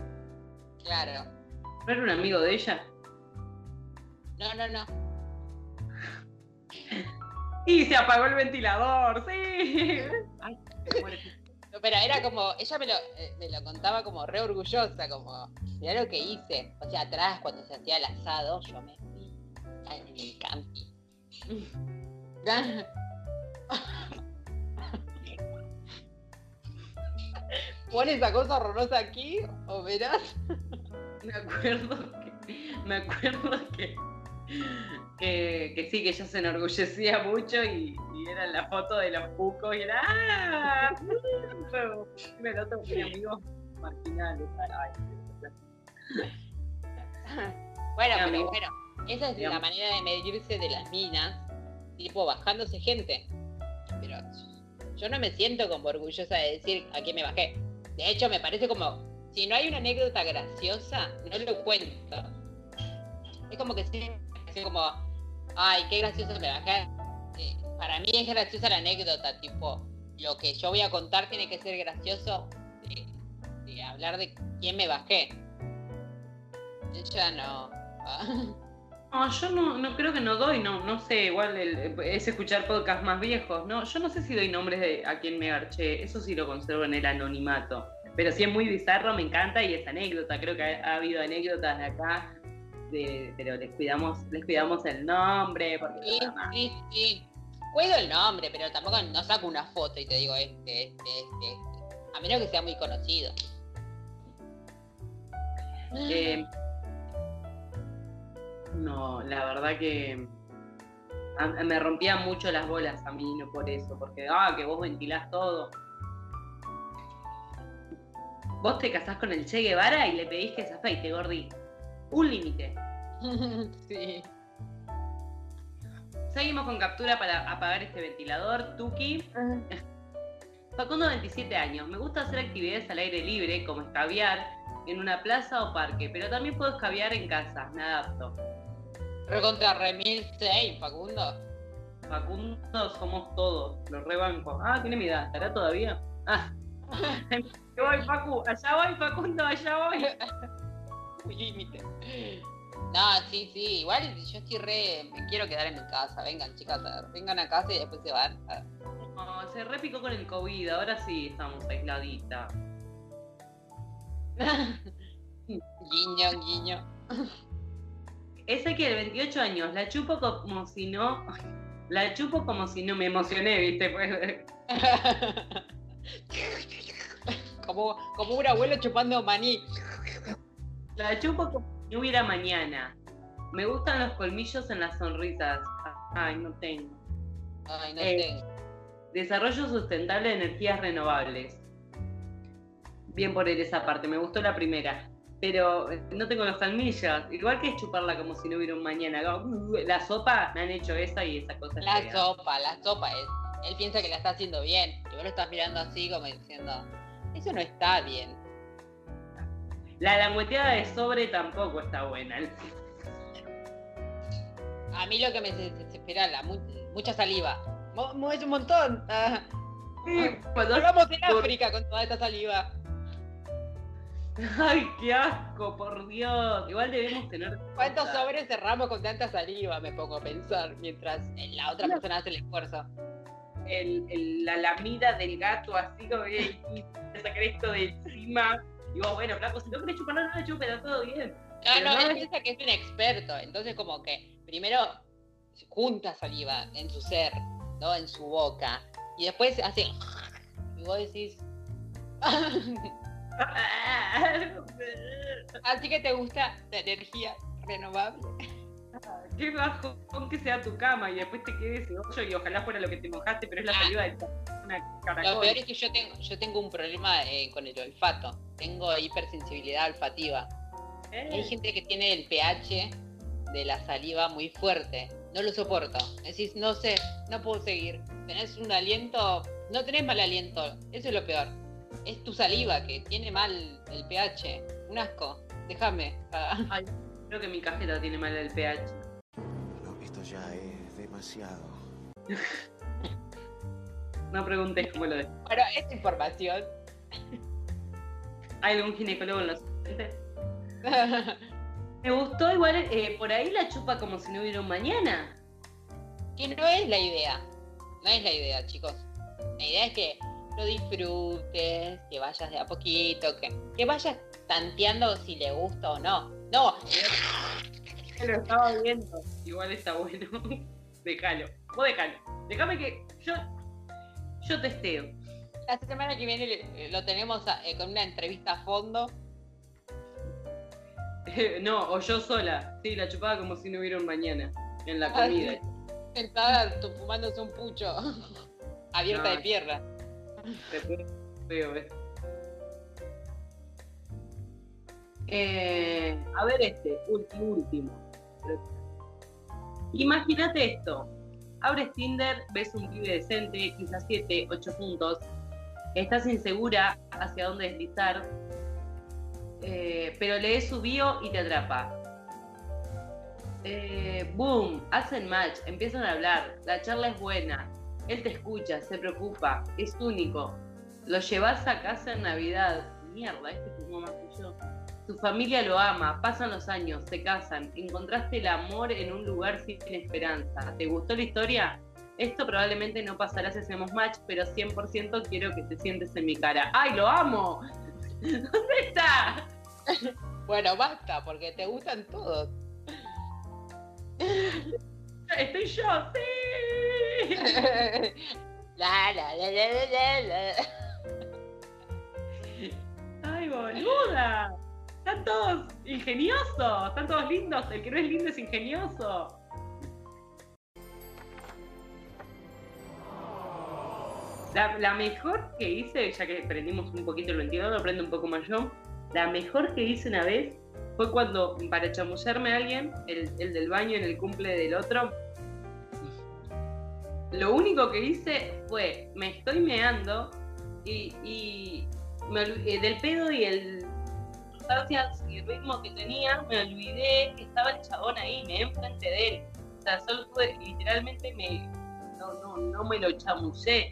Claro. ¿No era un amigo de ella? No, no, no. Y se apagó el ventilador, sí. Ay. No, Pero era como, ella me lo, eh, me lo contaba como re orgullosa, como, mirá lo que hice. O sea, atrás cuando se hacía el asado, yo me fui en el campi. Pon esa cosa horrorosa aquí, o verás. [laughs] Me acuerdo que. Me acuerdo que. Que, que sí, que ella se enorgullecía mucho y, y era la foto de los pucos y era ¡Ah! Y el otro mi amigo marginales. Ay, Bueno, pero amigo. bueno, esa es la manera de medirse de las minas, tipo bajándose gente. Pero yo no me siento como orgullosa de decir a quién me bajé. De hecho, me parece como, si no hay una anécdota graciosa, no lo cuento. Es como que sí, como, ay, qué gracioso me bajé. Para mí es graciosa la anécdota, tipo, lo que yo voy a contar tiene que ser gracioso de, de hablar de quién me bajé. Ella no. [laughs] No, yo no, no creo que no doy, no, no sé, igual el- es escuchar podcasts más viejos, ¿no? Yo no sé si doy nombres de a quién me garché, eso sí lo conservo en el anonimato. Pero si es muy bizarro, me encanta y es anécdota. Creo que ha, ha habido anécdotas de acá, de, pero les cuidamos, les cuidamos el nombre, porque Sí, sí, sí. Cuido el nombre, pero tampoco no saco una foto y te digo este, este, este, este. A menos que sea muy conocido. Eh, no, la verdad que a- me rompían mucho las bolas a mí, no por eso, porque, ah, que vos ventilás todo. Vos te casás con el Che Guevara y le pedís que se afeite, gordi. Un límite. [laughs] sí. Seguimos con captura para apagar este ventilador. Tuki. Facundo, 27 años. Me gusta hacer actividades al aire libre, como escabiar en una plaza o parque, pero también puedo escabiar en casa, me adapto. Recontra remil 6, Facundo. Facundo somos todos, los rebanco. Ah, tiene mi edad, ¿estará todavía? Ah. [laughs] Voy, Facu, allá voy, Facundo, allá voy. Límite. No, sí, sí. Igual yo estoy re. Me quiero quedar en mi casa. Vengan, chicas, vengan a casa y después se van. No, se repicó con el COVID, ahora sí estamos aisladitas. [laughs] Guiño, guiño. Ese que de 28 años, la chupo como si no. La chupo como si no me emocioné, ¿viste? Pues, [laughs] como, como un abuelo chupando maní. La chupo como si no hubiera mañana. Me gustan los colmillos en las sonrisas. Ay, no tengo. Ay, no Eh, tengo. Desarrollo sustentable de energías renovables. Bien por él esa parte, me gustó la primera. Pero eh, no tengo los calmillas. Igual que es chuparla como si no hubiera un mañana. Uh, La sopa me han hecho esa y esa cosa. La sopa, la sopa es. Él piensa que la está haciendo bien. Y vos lo estás mirando así como diciendo, eso no está bien. La langueteada de sobre tampoco está buena. A mí lo que me des- desespera la mu- mucha saliva. Mo- es un montón. Ah, Cuando- Volvamos en África con toda esta saliva. [laughs] Ay, qué asco, por Dios. Igual debemos tener. ¿Cuántos sobres cerramos con tanta saliva? Me pongo a pensar mientras la otra persona hace el esfuerzo. el, el- la lamida del gato así como que sacar esto de encima. Y vos, bueno, flaco, si no querés chupar, no lo chupes, todo bien. Ah, Pero no, no él piensa que es un experto. Entonces, como que primero junta saliva en su ser, ¿no? En su boca. Y después hace. Y vos decís. [laughs] Así que te gusta la energía renovable. Qué bajón que sea tu cama y después te quedes ese hoyo y ojalá fuera lo que te mojaste, pero es la Ah. saliva de una Lo peor es que yo tengo, yo tengo un problema eh, con el olfato. Tengo hipersensibilidad olfativa. Eh, Hay gente que tiene el pH de la saliva muy fuerte. No lo soporto. Decís, no sé, no puedo seguir. Tenés un aliento, no tenés mal aliento. Eso es lo peor. Es tu saliva que tiene mal el pH. Un asco. Déjame. Ah. Ay, creo que mi cajeta tiene mal el pH. No, esto ya es demasiado. [laughs] No preguntes cómo lo de. Bueno, esta información. ¿Hay algún ginecólogo en los? [laughs] Me gustó igual, eh, por ahí la chupa como si no hubiera un mañana. que no es la idea. No es la idea, chicos. La idea es que lo disfrutes, que vayas de a poquito, que, que vayas tanteando si le gusta o no. No, Lo estaba viendo. Igual está bueno. [laughs] Déjalo. Vos déjalo. Déjame que yo, yo testeo. la semana que viene lo tenemos a- eh, con una entrevista a fondo. [laughs] no, o yo sola. Sí, la chupaba como si no hubiera un mañana. En la comida. Sentada fumándose un pucho. [laughs] Abierta No. de pierna. Eh, a ver este, último, último. Imagínate esto. Abres Tinder, ves un pibe decente, quizás 7, 8 puntos. Estás insegura hacia dónde deslizar. eh, pero lees su bio y te atrapa. Eh, boom, hacen match, empiezan a hablar, la charla es buena, él te escucha, se preocupa, es único. Lo llevas a casa en Navidad. Mierda, este fumó más que yo. Tu familia lo ama, pasan los años, se casan, encontraste el amor en un lugar sin esperanza. ¿Te gustó la historia? Esto probablemente no pasará si hacemos match, pero 100% quiero que te sientes en mi cara. ¡Ay, lo amo! [laughs] ¿Dónde está? [laughs] Bueno, basta, porque te gustan todos. Estoy yo, sí. La, la, la, la, la, la. ¡Ay, boluda! Están todos ingeniosos, están todos lindos. El que no es lindo es ingenioso. La, mejor que hice, ya que prendimos un poquito el ventilador, lo prendo un poco más yo. La mejor que hice una vez fue cuando, para chamullarme a alguien, el del baño en el cumple del otro, lo único que hice fue, me estoy meando y, eh, del pedo y el y ritmo que tenía, me olvidé que estaba el chabón ahí, me enfrente de él. O sea, solo pude, literalmente me, no, no, no me lo chamullé.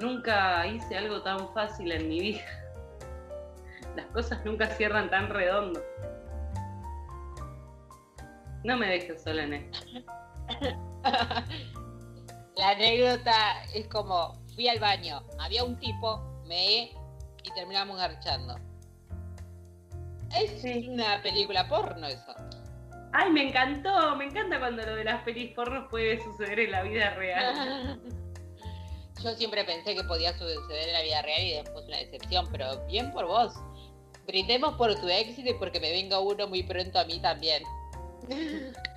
Nunca hice algo tan fácil en mi vida. [laughs] Las cosas nunca cierran tan redondo. No me dejes sola en esto. [laughs] La anécdota es como, fui al baño, había un tipo, me y terminamos garchando. Es una película porno eso. Ay, me encantó, me encanta cuando lo de las pelis pornos puede suceder en la vida real. [laughs] Yo siempre pensé que podía suceder en la vida real y después una decepción, pero bien por vos. Brindemos por tu éxito y porque me venga uno muy pronto a mí también. [laughs]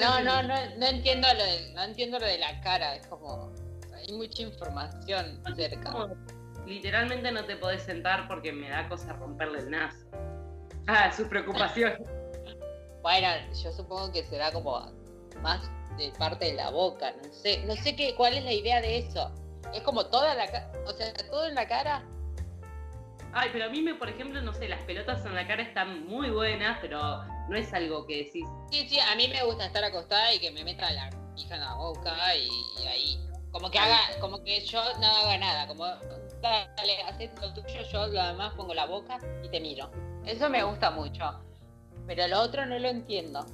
No, no, no, no entiendo lo de, no entiendo lo de la cara, es como hay mucha información cerca. Literalmente no te podés sentar porque me da cosa romperle el nazo. Ah, su preocupación. [laughs] bueno, yo supongo que será como más de parte de la boca, no sé, no sé qué, cuál es la idea de eso. Es como toda la cara, o sea, todo en la cara. Ay, pero a mí me, por ejemplo, no sé, las pelotas en la cara están muy buenas, pero no es algo que decís. Sí, sí, a mí me gusta estar acostada y que me meta la hija en la boca y, ahí. Como que haga, como que yo no haga nada, como dale, haces lo tuyo, yo lo demás pongo la boca y te miro. Eso me gusta mucho. Pero lo otro no lo entiendo.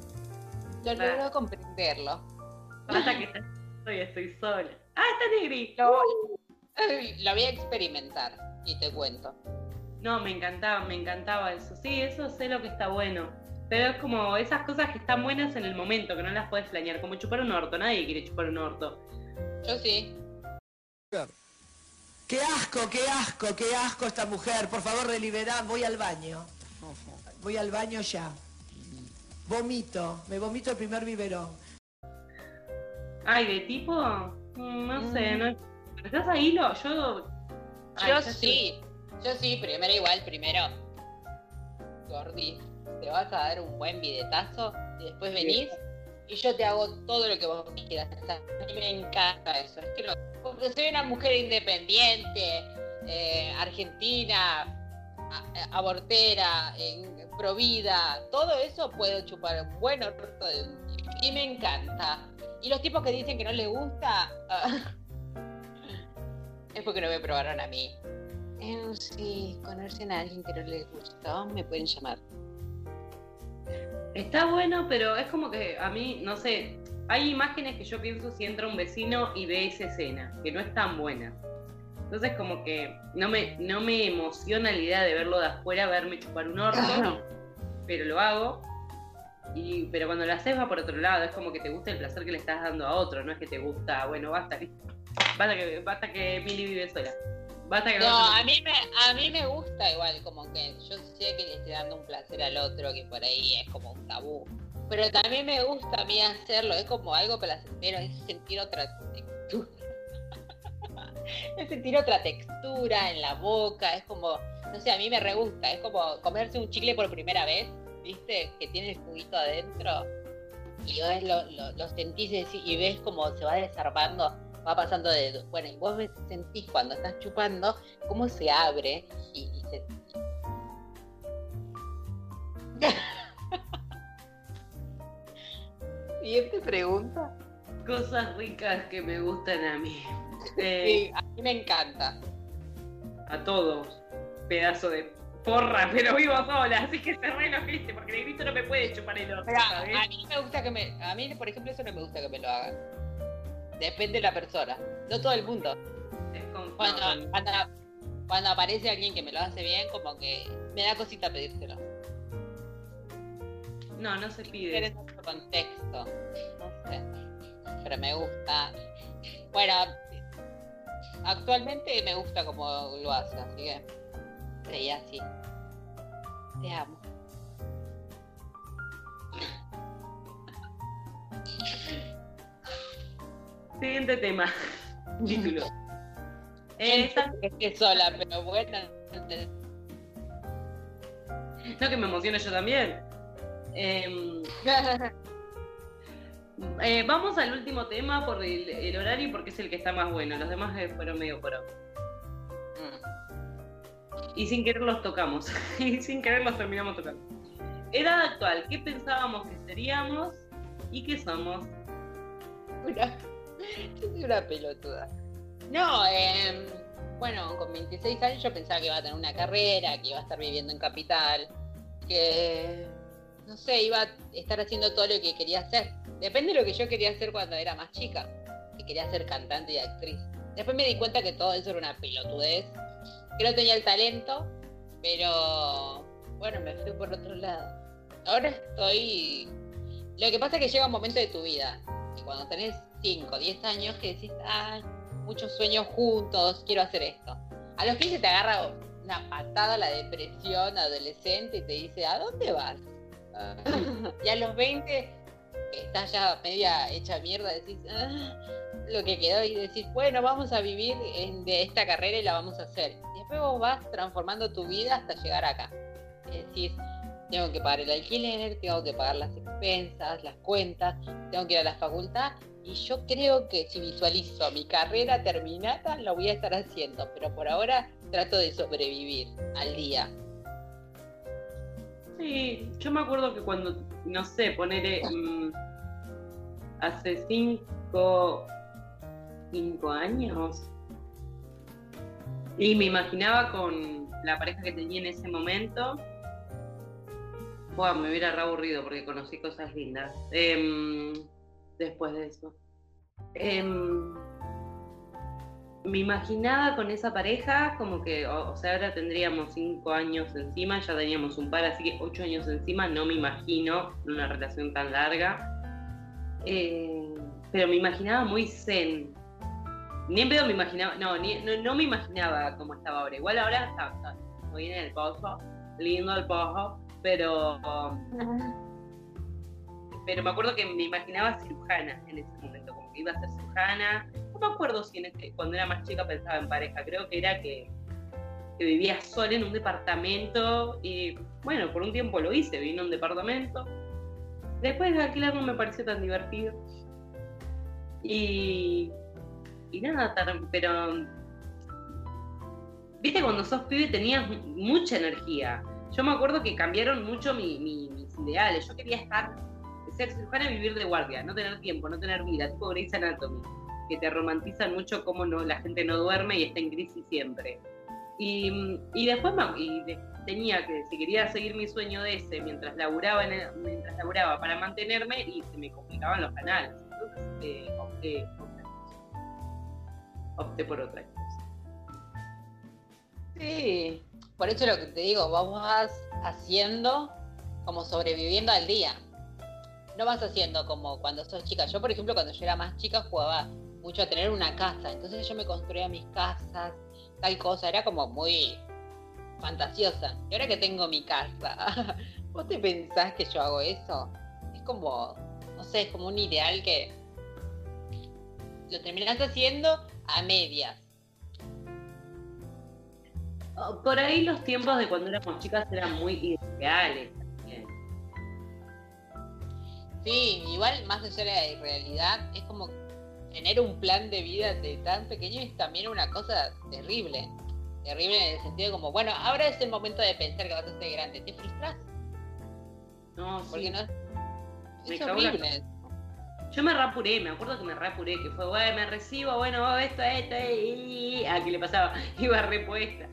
No logro comprenderlo. Hasta que estoy, estoy sola. ¡Ah, está Negri! Lo, [laughs] lo voy a experimentar y te cuento. No, me encantaba, me encantaba eso. Sí, eso sé lo que está bueno. Pero es como esas cosas que están buenas en el momento, que no las puedes planear. Como chupar un orto, nadie quiere chupar un orto. Yo sí. Qué asco, qué asco, qué asco esta mujer. Por favor, deliberad, voy al baño. Voy al baño ya. Vomito, me vomito el primer biberón. Ay, de tipo, mm, no sé, mm. no. ¿Estás ahí, lo? Yo. yo sí, yo sí, primero igual, primero. Gordi, te vas a dar un buen bidetazo y después venís y yo te hago todo lo que vos quieras. A mí me encanta eso. Es que lo, porque soy una mujer independiente, eh, argentina, abortera, provida, todo eso puedo chupar un buen orto y me encanta. Y los tipos que dicen que no les gusta, [laughs] es porque no me probaron a mí. Eh, si conocen a alguien que no les gusta, me pueden llamar. Está bueno, pero es como que a mí, no sé, hay imágenes que yo pienso si entra un vecino y ve esa escena, que no es tan buena. Entonces como que no me, no me emociona la idea de verlo de afuera, verme chupar un orto, pero lo hago. Y, pero cuando lo haces va por otro lado, es como que te gusta el placer que le estás dando a otro, no es que te gusta, bueno, basta, basta que, basta que Mili vive sola. Basta que no, a mí, me, a mí me gusta igual, como que yo sé que le estoy dando un placer al otro, que por ahí es como un tabú. Pero también me gusta a mí hacerlo, es como algo placentero, es sentir otra textura. [laughs] es sentir otra textura en la boca, es como, no sé, a mí me re gusta, es como comerse un chicle por primera vez, ¿viste? Que tiene el juguito adentro y vos lo, lo, sentís y ves como se va desarmando, va pasando de, bueno, y vos sentís cuando estás chupando cómo se abre y, y se... [laughs] Siguiente pregunta. Cosas ricas que me gustan a mí. sí, a mí me encanta. A todos. Pedazo de porra, pero vivo sola, así que se re viste, porque el grito no me puede chupar el otro. A mí me gusta que me. A mí, por ejemplo, eso no me gusta que me lo hagan. Depende de la persona. No todo el mundo. Cuando, cuando aparece alguien que me lo hace bien, como que me da cosita pedírselo. No, no se pide. En otro contexto. No sé. Pero me gusta. Bueno, actualmente me gusta como lo hace, así que sí, así. Te amo. [laughs] Siguiente tema. [laughs] Título. Esta... Es sola, pero bueno. No, que me emocione yo también. Em, [laughs] eh, vamos al último tema por el, horario porque es el que está más bueno. Los demás eh, fueron medio por mm. Y sin querer los tocamos. [laughs] y sin querer los terminamos tocando. Edad actual, ¿qué pensábamos que seríamos y qué somos? Yo [laughs] soy una pelotuda. No, eh, bueno, con 26 años yo pensaba que iba a tener una carrera, que iba a estar viviendo en capital, que no sé, iba a estar haciendo todo lo que quería hacer. Depende de lo que yo quería hacer cuando era más chica, que quería ser cantante y actriz. Después me di cuenta que todo eso era una pelotudez, que no tenía el talento, pero bueno, me fui por otro lado. ahora estoy... Lo que pasa es que llega un momento de tu vida, que cuando tenés 5, 10 años, que decís, ah, muchos sueños juntos, quiero hacer esto. A los 15 te agarra una patada la depresión adolescente y te dice, ¿a dónde vas? [laughs] y a los 20 estás ya media hecha mierda, decís, ah, lo que quedó y decís, bueno, vamos a vivir en, de esta carrera y la vamos a hacer. Y después vos vas transformando tu vida hasta llegar acá. Es decir, tengo que pagar el alquiler, tengo que pagar las expensas, las cuentas, tengo que ir a la facultad. Y yo creo que si visualizo mi carrera terminada, lo voy a estar haciendo. Pero por ahora trato de sobrevivir al día. Sí, yo me acuerdo que cuando, no sé, poner mm, hace cinco, cinco años, y me imaginaba con la pareja que tenía en ese momento, me hubiera aburrido porque conocí cosas lindas em, después de eso. Em, me imaginaba con esa pareja como que, o, sea, ahora tendríamos cinco años encima, ya teníamos un par, así que ocho años encima, no me imagino una relación tan larga. Eh, pero me imaginaba muy zen. Ni en pedo me imaginaba, no, no, me imaginaba cómo estaba ahora. Igual ahora está, muy en el pozo, lindo el pozo, pero. Pero me acuerdo que me imaginaba cirujana en ese momento, como que iba a ser cirujana. No me acuerdo si en este, cuando era más chica pensaba en pareja, creo que era que, vivía sola en un departamento y bueno, por un tiempo lo hice, vine a un departamento. Después de alquilar no me pareció tan divertido. Y, y nada, pero viste cuando sos pibe tenías mucha energía yo me acuerdo que cambiaron mucho mis ideales. Yo quería estar, ser cirujana y vivir de guardia, no tener tiempo, no tener vida, tipo Grey's Anatomy, que te romantizan mucho cómo no, la gente no duerme y está en crisis siempre. Y, después tenía que, si quería seguir mi sueño de ese, mientras laburaba, mientras laburaba para mantenerme, y se me complicaban los canales. Entonces eh, opté, opté por otra cosa. Sí, por eso lo que te digo, vos vas haciendo como sobreviviendo al día. No vas haciendo como cuando sos chica. Yo, por ejemplo, cuando yo era más chica jugaba mucho a tener una casa. Entonces yo me construía mis casas, tal cosa. Era como muy fantasiosa. Y ahora que tengo mi casa, [laughs] ¿vos te pensás que yo hago eso? Es como, no sé, es como un ideal que lo terminás haciendo a medias. Por ahí los tiempos de cuando éramos chicas eran muy también. Sí, igual más allá de la irrealidad, es como tener un plan de vida de tan pequeño es también una cosa terrible. Terrible en el sentido como, bueno, ahora es el momento de pensar que vas a ser grande. ¿Te frustras? No, Porque no es horrible. Yo me rapuré, me acuerdo que me rapuré, que fue, bueno, me recibo, bueno, esto, esto, y... ¿A qué le pasaba? [laughs] Iba repuesta.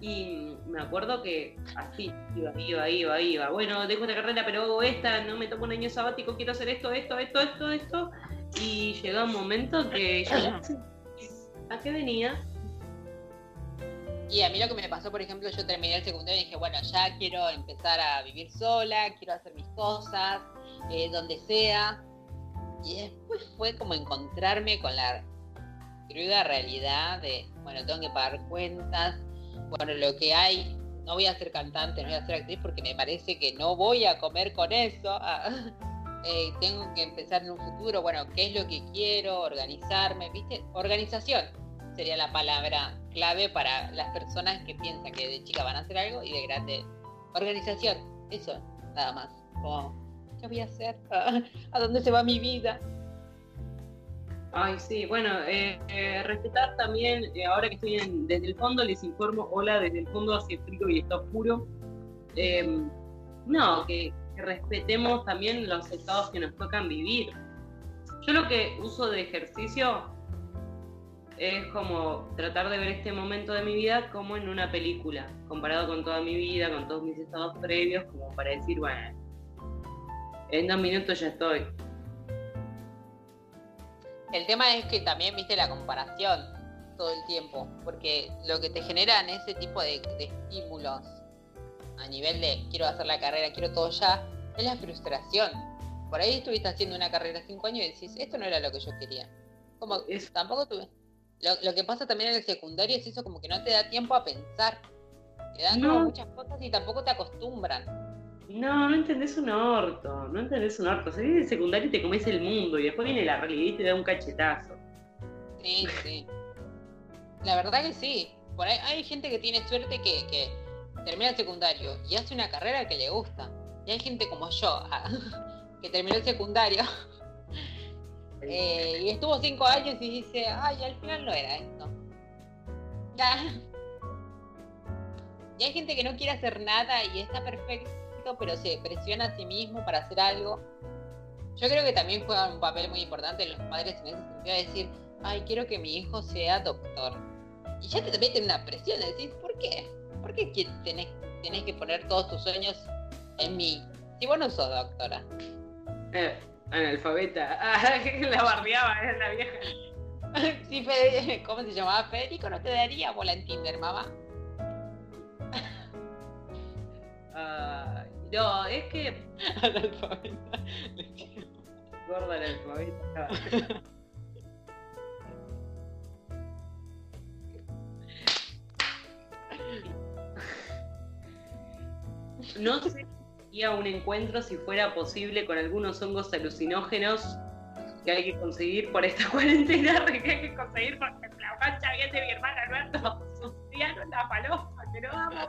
Y me acuerdo que así, iba, iba, iba, iba. Bueno, dejo esta carrera, pero hago esta, no me tomo un año sabático, quiero hacer esto, esto, esto, esto, esto. Y llegó un momento que yo, ¿a qué venía? Y a mí lo que me pasó, por ejemplo, yo terminé el secundario y dije, bueno, ya quiero empezar a vivir sola, quiero hacer mis cosas, eh, donde sea. Y después fue como encontrarme con la cruda realidad de, bueno, tengo que pagar cuentas, bueno, lo que hay, no voy a ser cantante, no voy a ser actriz porque me parece que no voy a comer con eso. [laughs] Ah, eh, tengo que empezar en un futuro, bueno, qué es lo que quiero, organizarme, ¿viste? Organización sería la palabra clave para las personas que piensan que de chica van a hacer algo y de grande. Organización, eso, nada más. ¿qué voy a hacer? [laughs] ¿A dónde se va mi vida? Ay, sí, bueno, eh, eh, respetar también, eh, ahora que estoy desde el fondo, les informo, hola, desde el fondo hace frío y está oscuro. Em, no, que, respetemos también los estados que nos tocan vivir. Yo lo que uso de ejercicio es como tratar de ver este momento de mi vida como en una película, comparado con toda mi vida, con todos mis estados previos, como para decir, bueno, en dos minutos ya estoy. El tema es que también viste la comparación todo el tiempo, porque lo que te generan ese tipo de, estímulos a nivel de quiero hacer la carrera, quiero todo ya, es la frustración. Por ahí estuviste haciendo una carrera cinco años y decís, esto no era lo que yo quería. Como, tampoco tuve. Lo, lo que pasa también en el secundario es eso, como que no te da tiempo a pensar. Te dan como No. muchas cosas y tampoco te acostumbran. No, no entendés un orto, no entendés un orto. Salís del secundario y te comes el mundo y después viene la realidad y te da un cachetazo. Sí, sí. La verdad que sí. Por ahí hay gente que tiene suerte que, que termina el secundario y hace una carrera que le gusta. Y hay gente como yo, ah, [laughs] que terminó el secundario [laughs] eh, y estuvo cinco años y dice, ay, al final no era esto. Ya. [laughs] Y hay gente que no quiere hacer nada y está perfecto, pero se presiona a sí mismo para hacer algo. Yo creo que también juegan un papel muy importante los padres en ese sentido de decir, ay, quiero que mi hijo sea doctor. Y ya te meten una presión de decir, ¿por qué? ¿Por qué tenés, tenés que poner todos tus sueños en mí? Si vos no sos doctora. Eh, analfabeta. Ah, [laughs] la bardeaba, era la vieja. [laughs] Fede- [laughs] ¿Cómo se llamaba? Federico no te daría bola en Tinder, mamá. Ay, no, es que [laughs] Analfabeta. gorda analfabeta. No sé si haría un encuentro si fuera posible con algunos hongos alucinógenos que hay que conseguir por esta [laughs] cuarentena, que hay que conseguir porque la pancha bien de mi hermano Alberto [laughs] suciaron la paloma, que no damos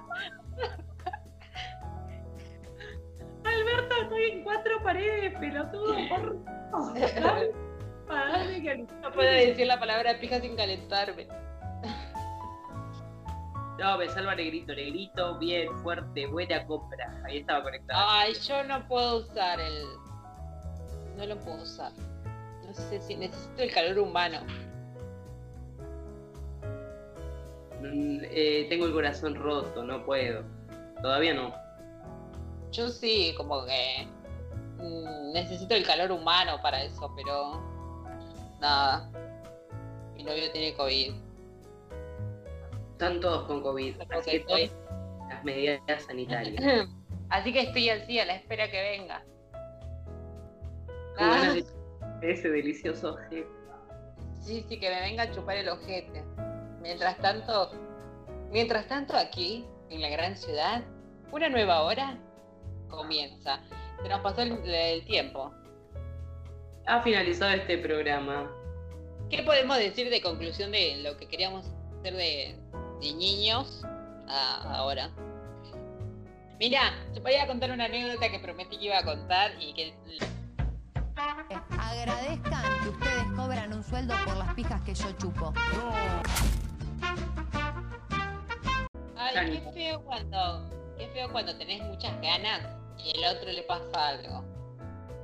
cuatro paredes, pelotudo, por [laughs] No puedo decir la palabra pija sin calentarme. No, me salva Negrito, Negrito, bien, fuerte, buena compra. Ahí estaba conectado. Ay, yo no puedo usar el. No lo puedo usar. No sé si necesito el calor humano. Mm, eh, tengo el corazón roto, no puedo. Todavía no. Yo sí, como que necesito el calor humano para eso, pero nada. Mi novio tiene COVID. Están todos con COVID. [clears throat] Así que estoy- las medidas sanitarias. Así que estoy así a la espera que venga. Ah. ese delicioso ojete. Sí, sí, que me venga a chupar el ojete. Mientras tanto, mientras tanto aquí, en la gran ciudad, una nueva hora comienza. Se nos pasó el, el tiempo. Ha finalizado este programa. ¿Qué podemos decir de conclusión de lo que queríamos hacer de, de niños a ahora? Mira, te voy a contar una anécdota que prometí que iba a contar y que Agradezcan que ustedes cobran un sueldo por las pijas que yo chupo. Ay, qué feo cuando, qué feo cuando tenés muchas ganas y el otro le pasa algo.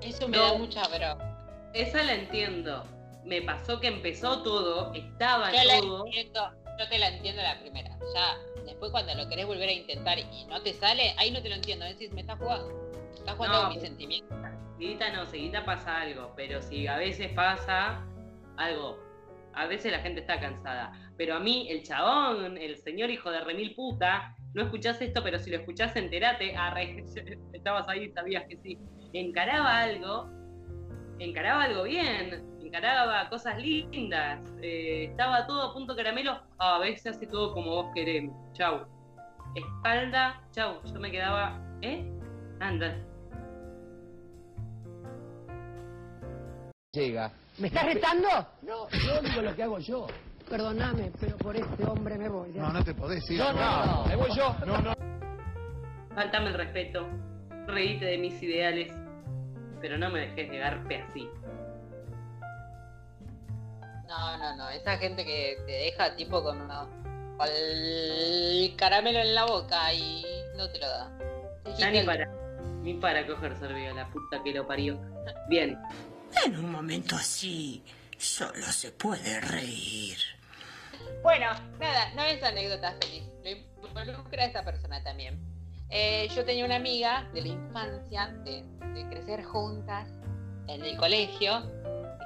Eso me No. da mucha bronca. Esa la entiendo. Me pasó que empezó todo, estaba Yo la todo. entiendo, yo te la entiendo la primera. Ya, después cuando lo querés volver a intentar y no te sale, ahí no te lo entiendo. Decís, me estás jugando. Estás jugando No, con mis sentimientos. Seguidita no, seguidita pasa algo, pero si a veces pasa algo, a veces la gente está cansada. Pero a mí, el chabón, el señor hijo de remil puta, no escuchás esto, pero si lo escuchás, enterate. Arre, [laughs] estabas ahí, sabías que sí. Encaraba algo, encaraba algo bien, encaraba cosas lindas, eh, estaba todo a punto caramelo. A veces hace todo como vos querés. Chau. Espalda, chau. Yo me quedaba, ¿eh? Anda. llega. ¿Me estás retando? No, yo digo lo que hago yo. Perdóname, pero por este hombre me voy. No, no te podés ir. No, no, no, me voy yo. No, no. Faltame el respeto, reíte de mis ideales, pero no me dejes de garpe así. No, no, no. Esa gente que te deja tipo con, una- con el caramelo en la boca y no te lo da. Ya ni para, ni para coger servido, la puta que lo parió. Bien, En un momento así, solo se puede reír. Bueno, nada, no es anécdota feliz. Lo involucra a esta persona también. Eh, yo tenía una amiga de la infancia, de, crecer juntas en el colegio,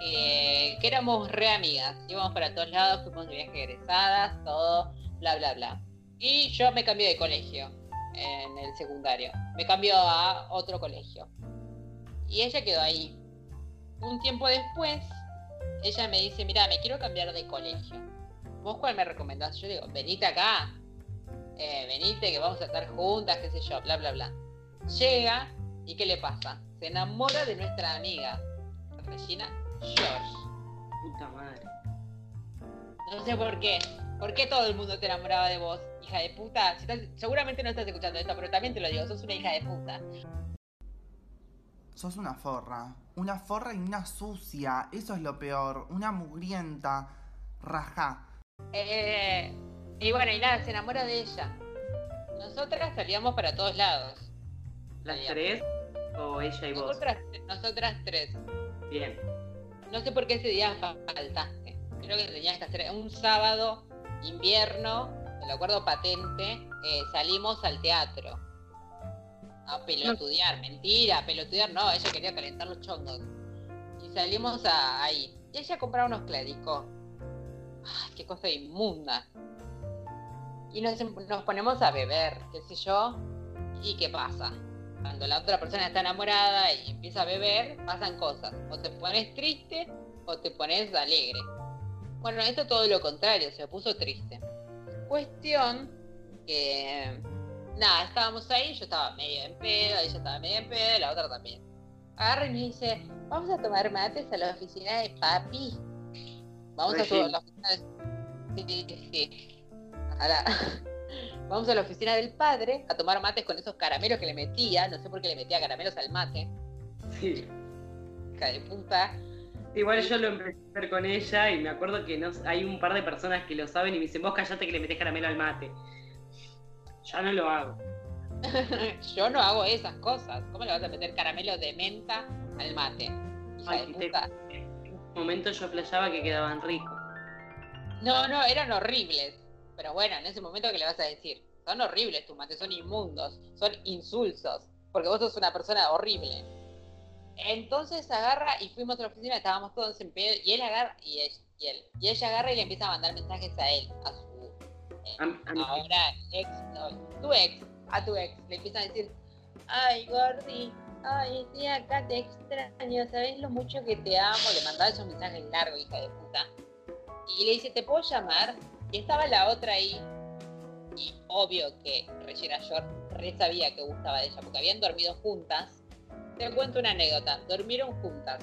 eh, que éramos re amigas. Íbamos para todos lados, fuimos de viaje egresadas, todo, bla, bla, bla. Y yo me cambié de colegio. en el secundario. Me cambió a otro colegio. Y ella quedó ahí. Un tiempo después, ella me dice, mira, me quiero cambiar de colegio. ¿Vos cuál me recomendás? Yo digo, venite acá. Eh, venite que vamos a estar juntas, qué sé yo, bla, bla, bla. Llega y ¿qué le pasa? Se enamora de nuestra amiga, Regina George. Puta madre. No sé por qué. ¿Por qué todo el mundo te enamoraba de vos, hija de puta? Si estás- seguramente no estás escuchando esto, pero también te lo digo, sos una hija de puta. Sos una forra. Una forra y una sucia. Eso es lo peor. Una mugrienta. Rajá. Eh, y bueno, y nada, se enamora de ella. Nosotras salíamos para todos lados. ¿Las Salíamos. tres? ¿O ella y vos? Nosotras, nosotras tres. Bien. No sé por qué ese día faltaste. Creo que tenías que hacer un sábado, invierno, me lo acuerdo patente, eh, salimos al teatro. A pelotudear, mentira, pelotudear no, ella quería calentar los chongos. Y salimos a- ahí. Y ella compraba unos cléricos. Qué cosa inmunda. Y nos, nos ponemos a beber, qué sé yo. ¿Y qué pasa? Cuando la otra persona está enamorada y empieza a beber, pasan cosas. O te pones triste o te pones alegre. Bueno, esto todo lo contrario, se puso triste. Cuestión que... Nada, estábamos ahí, yo estaba medio en pedo, ella estaba medio en pedo, la otra también. Agarra y me dice, vamos a tomar mates a la oficina de papi. Vamos a la oficina de... Sí, sí, sí. A la- Vamos a la oficina del padre a tomar mates con esos caramelos que le metía. No sé por qué le metía caramelos al mate. Sí. De puta. Igual yo lo empecé a hacer con ella y me acuerdo que no, hay un par de personas que lo saben y me dicen, vos callate que le metés caramelo al mate. Ya no lo hago. [laughs] Yo no hago esas cosas. ¿Cómo le vas a meter caramelo de menta al mate? Ay, de puta. Momento yo flasheaba que quedaban ricos. No, no, eran horribles. Pero bueno, en ese momento, ¿qué le vas a decir? Son horribles tus mates, son inmundos, son insulsos. Porque vos sos una persona horrible. Entonces agarra y fuimos a la oficina, estábamos todos en pedo, y él agarra, y, él, y ella agarra y le empieza a mandar mensajes a él, a su eh, A- a mi- ahora ex, no, tu ex, a tu ex, le empieza a decir, ay Gordi, ay estoy acá, te extraño, ¿sabes lo mucho que te amo? Le mandaba esos mensajes largos, hija de puta. Y le dice, ¿te puedo llamar? Y estaba la otra ahí, y obvio que Regina Short re sabía que gustaba de ella, porque habían dormido juntas. Te cuento una anécdota, dormieron juntas.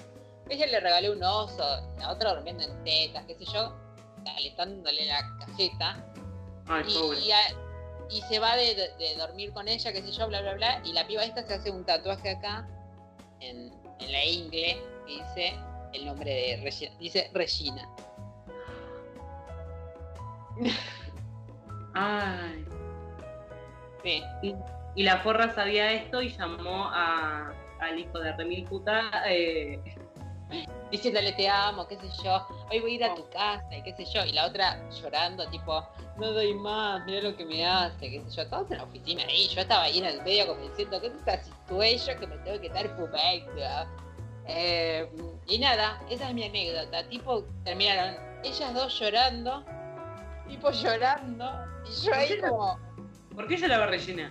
Ella le regaló un oso, la otra durmiendo en tetas, qué sé yo, calentándole la cajeta. Ay, y, pobre. y a- y se va de, de- dormir con ella, qué sé yo, bla, bla, bla. Y la piba esta se hace un tatuaje acá, en, en la ingle, que dice el nombre de Regina. Dice Regina. [laughs] Ay. Sí. Y, y la forra sabía esto y llamó a, al hijo de Remil Puta. Eh, diciéndole te amo, qué sé yo, hoy voy a ir a tu casa y qué sé yo, y la otra llorando, tipo, no doy más, mira lo que me hace, qué sé yo, todos en la oficina ahí, yo estaba ahí en el medio como diciendo, ¿qué es esta situación que me tengo que estar fumando? Eh, y nada, esa es mi anécdota, tipo, terminaron ellas dos llorando, tipo llorando, y yo ahí como, ¿Por qué lloraba Regina?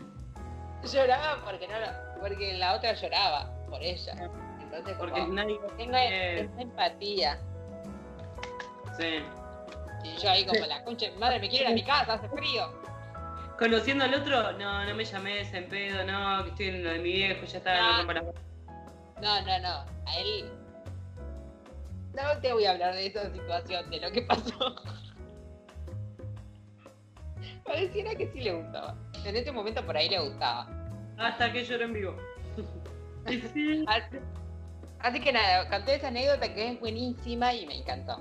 lloraba porque no porque la otra lloraba por ella. Entonces, Porque como, nadie. tengo esa empatía. Sí. Y yo ahí como la concha madre, me quiero ir a mi casa, hace frío. Conociendo al otro, no, no me llames en pedo, no, que estoy en lo de mi viejo, ya está, no No. No, no, no. A él. No te voy a hablar de esa situación, de lo que pasó. [laughs] Pareciera que sí le gustaba. En ese momento por ahí le gustaba. Hasta que lloro en vivo. [laughs] así que nada, conté esa anécdota que es buenísima y me encantó.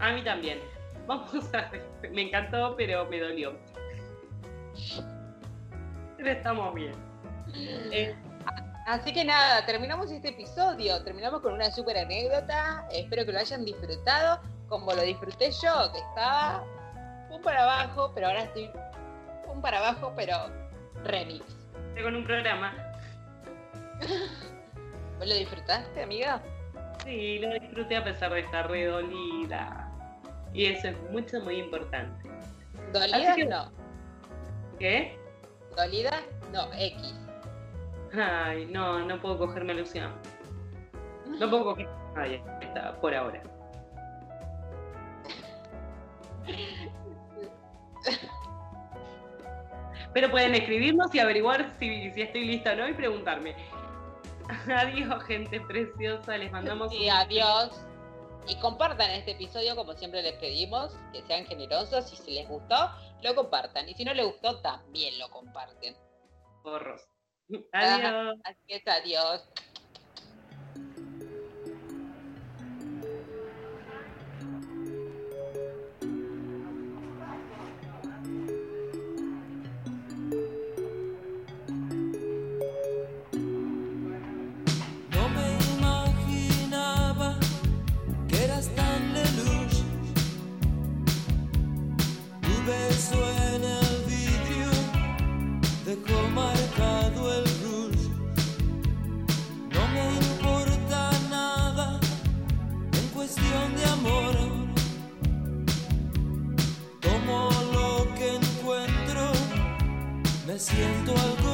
A mí también. [laughs] Vamos a Me encantó, pero me dolió. Pero estamos bien. Eh, Así que nada, terminamos este episodio. Terminamos con una super anécdota. Espero que lo hayan disfrutado como lo disfruté yo, que estaba un para abajo, pero ahora estoy un para abajo, pero remix. estoy con un programa. [laughs] ¿Vos lo disfrutaste, amiga? Sí, lo disfruté a pesar de estar redolida. Y eso es mucho, muy importante. ¿Dolida Así que- no? ¿Qué? ¿Dolida? No, X. Ay, no, no puedo cogerme a Luciano. No puedo coger a nadie, está, por ahora. [laughs] Pero pueden escribirnos y averiguar si, si estoy lista o no y preguntarme. [laughs] Adiós, gente preciosa. Les mandamos Sí, adiós. Y compartan este episodio como siempre les pedimos, que sean generosos y si les gustó, lo compartan. Y si no les gustó, también lo comparten. porros. Adiós. Así es adiós. Siento algo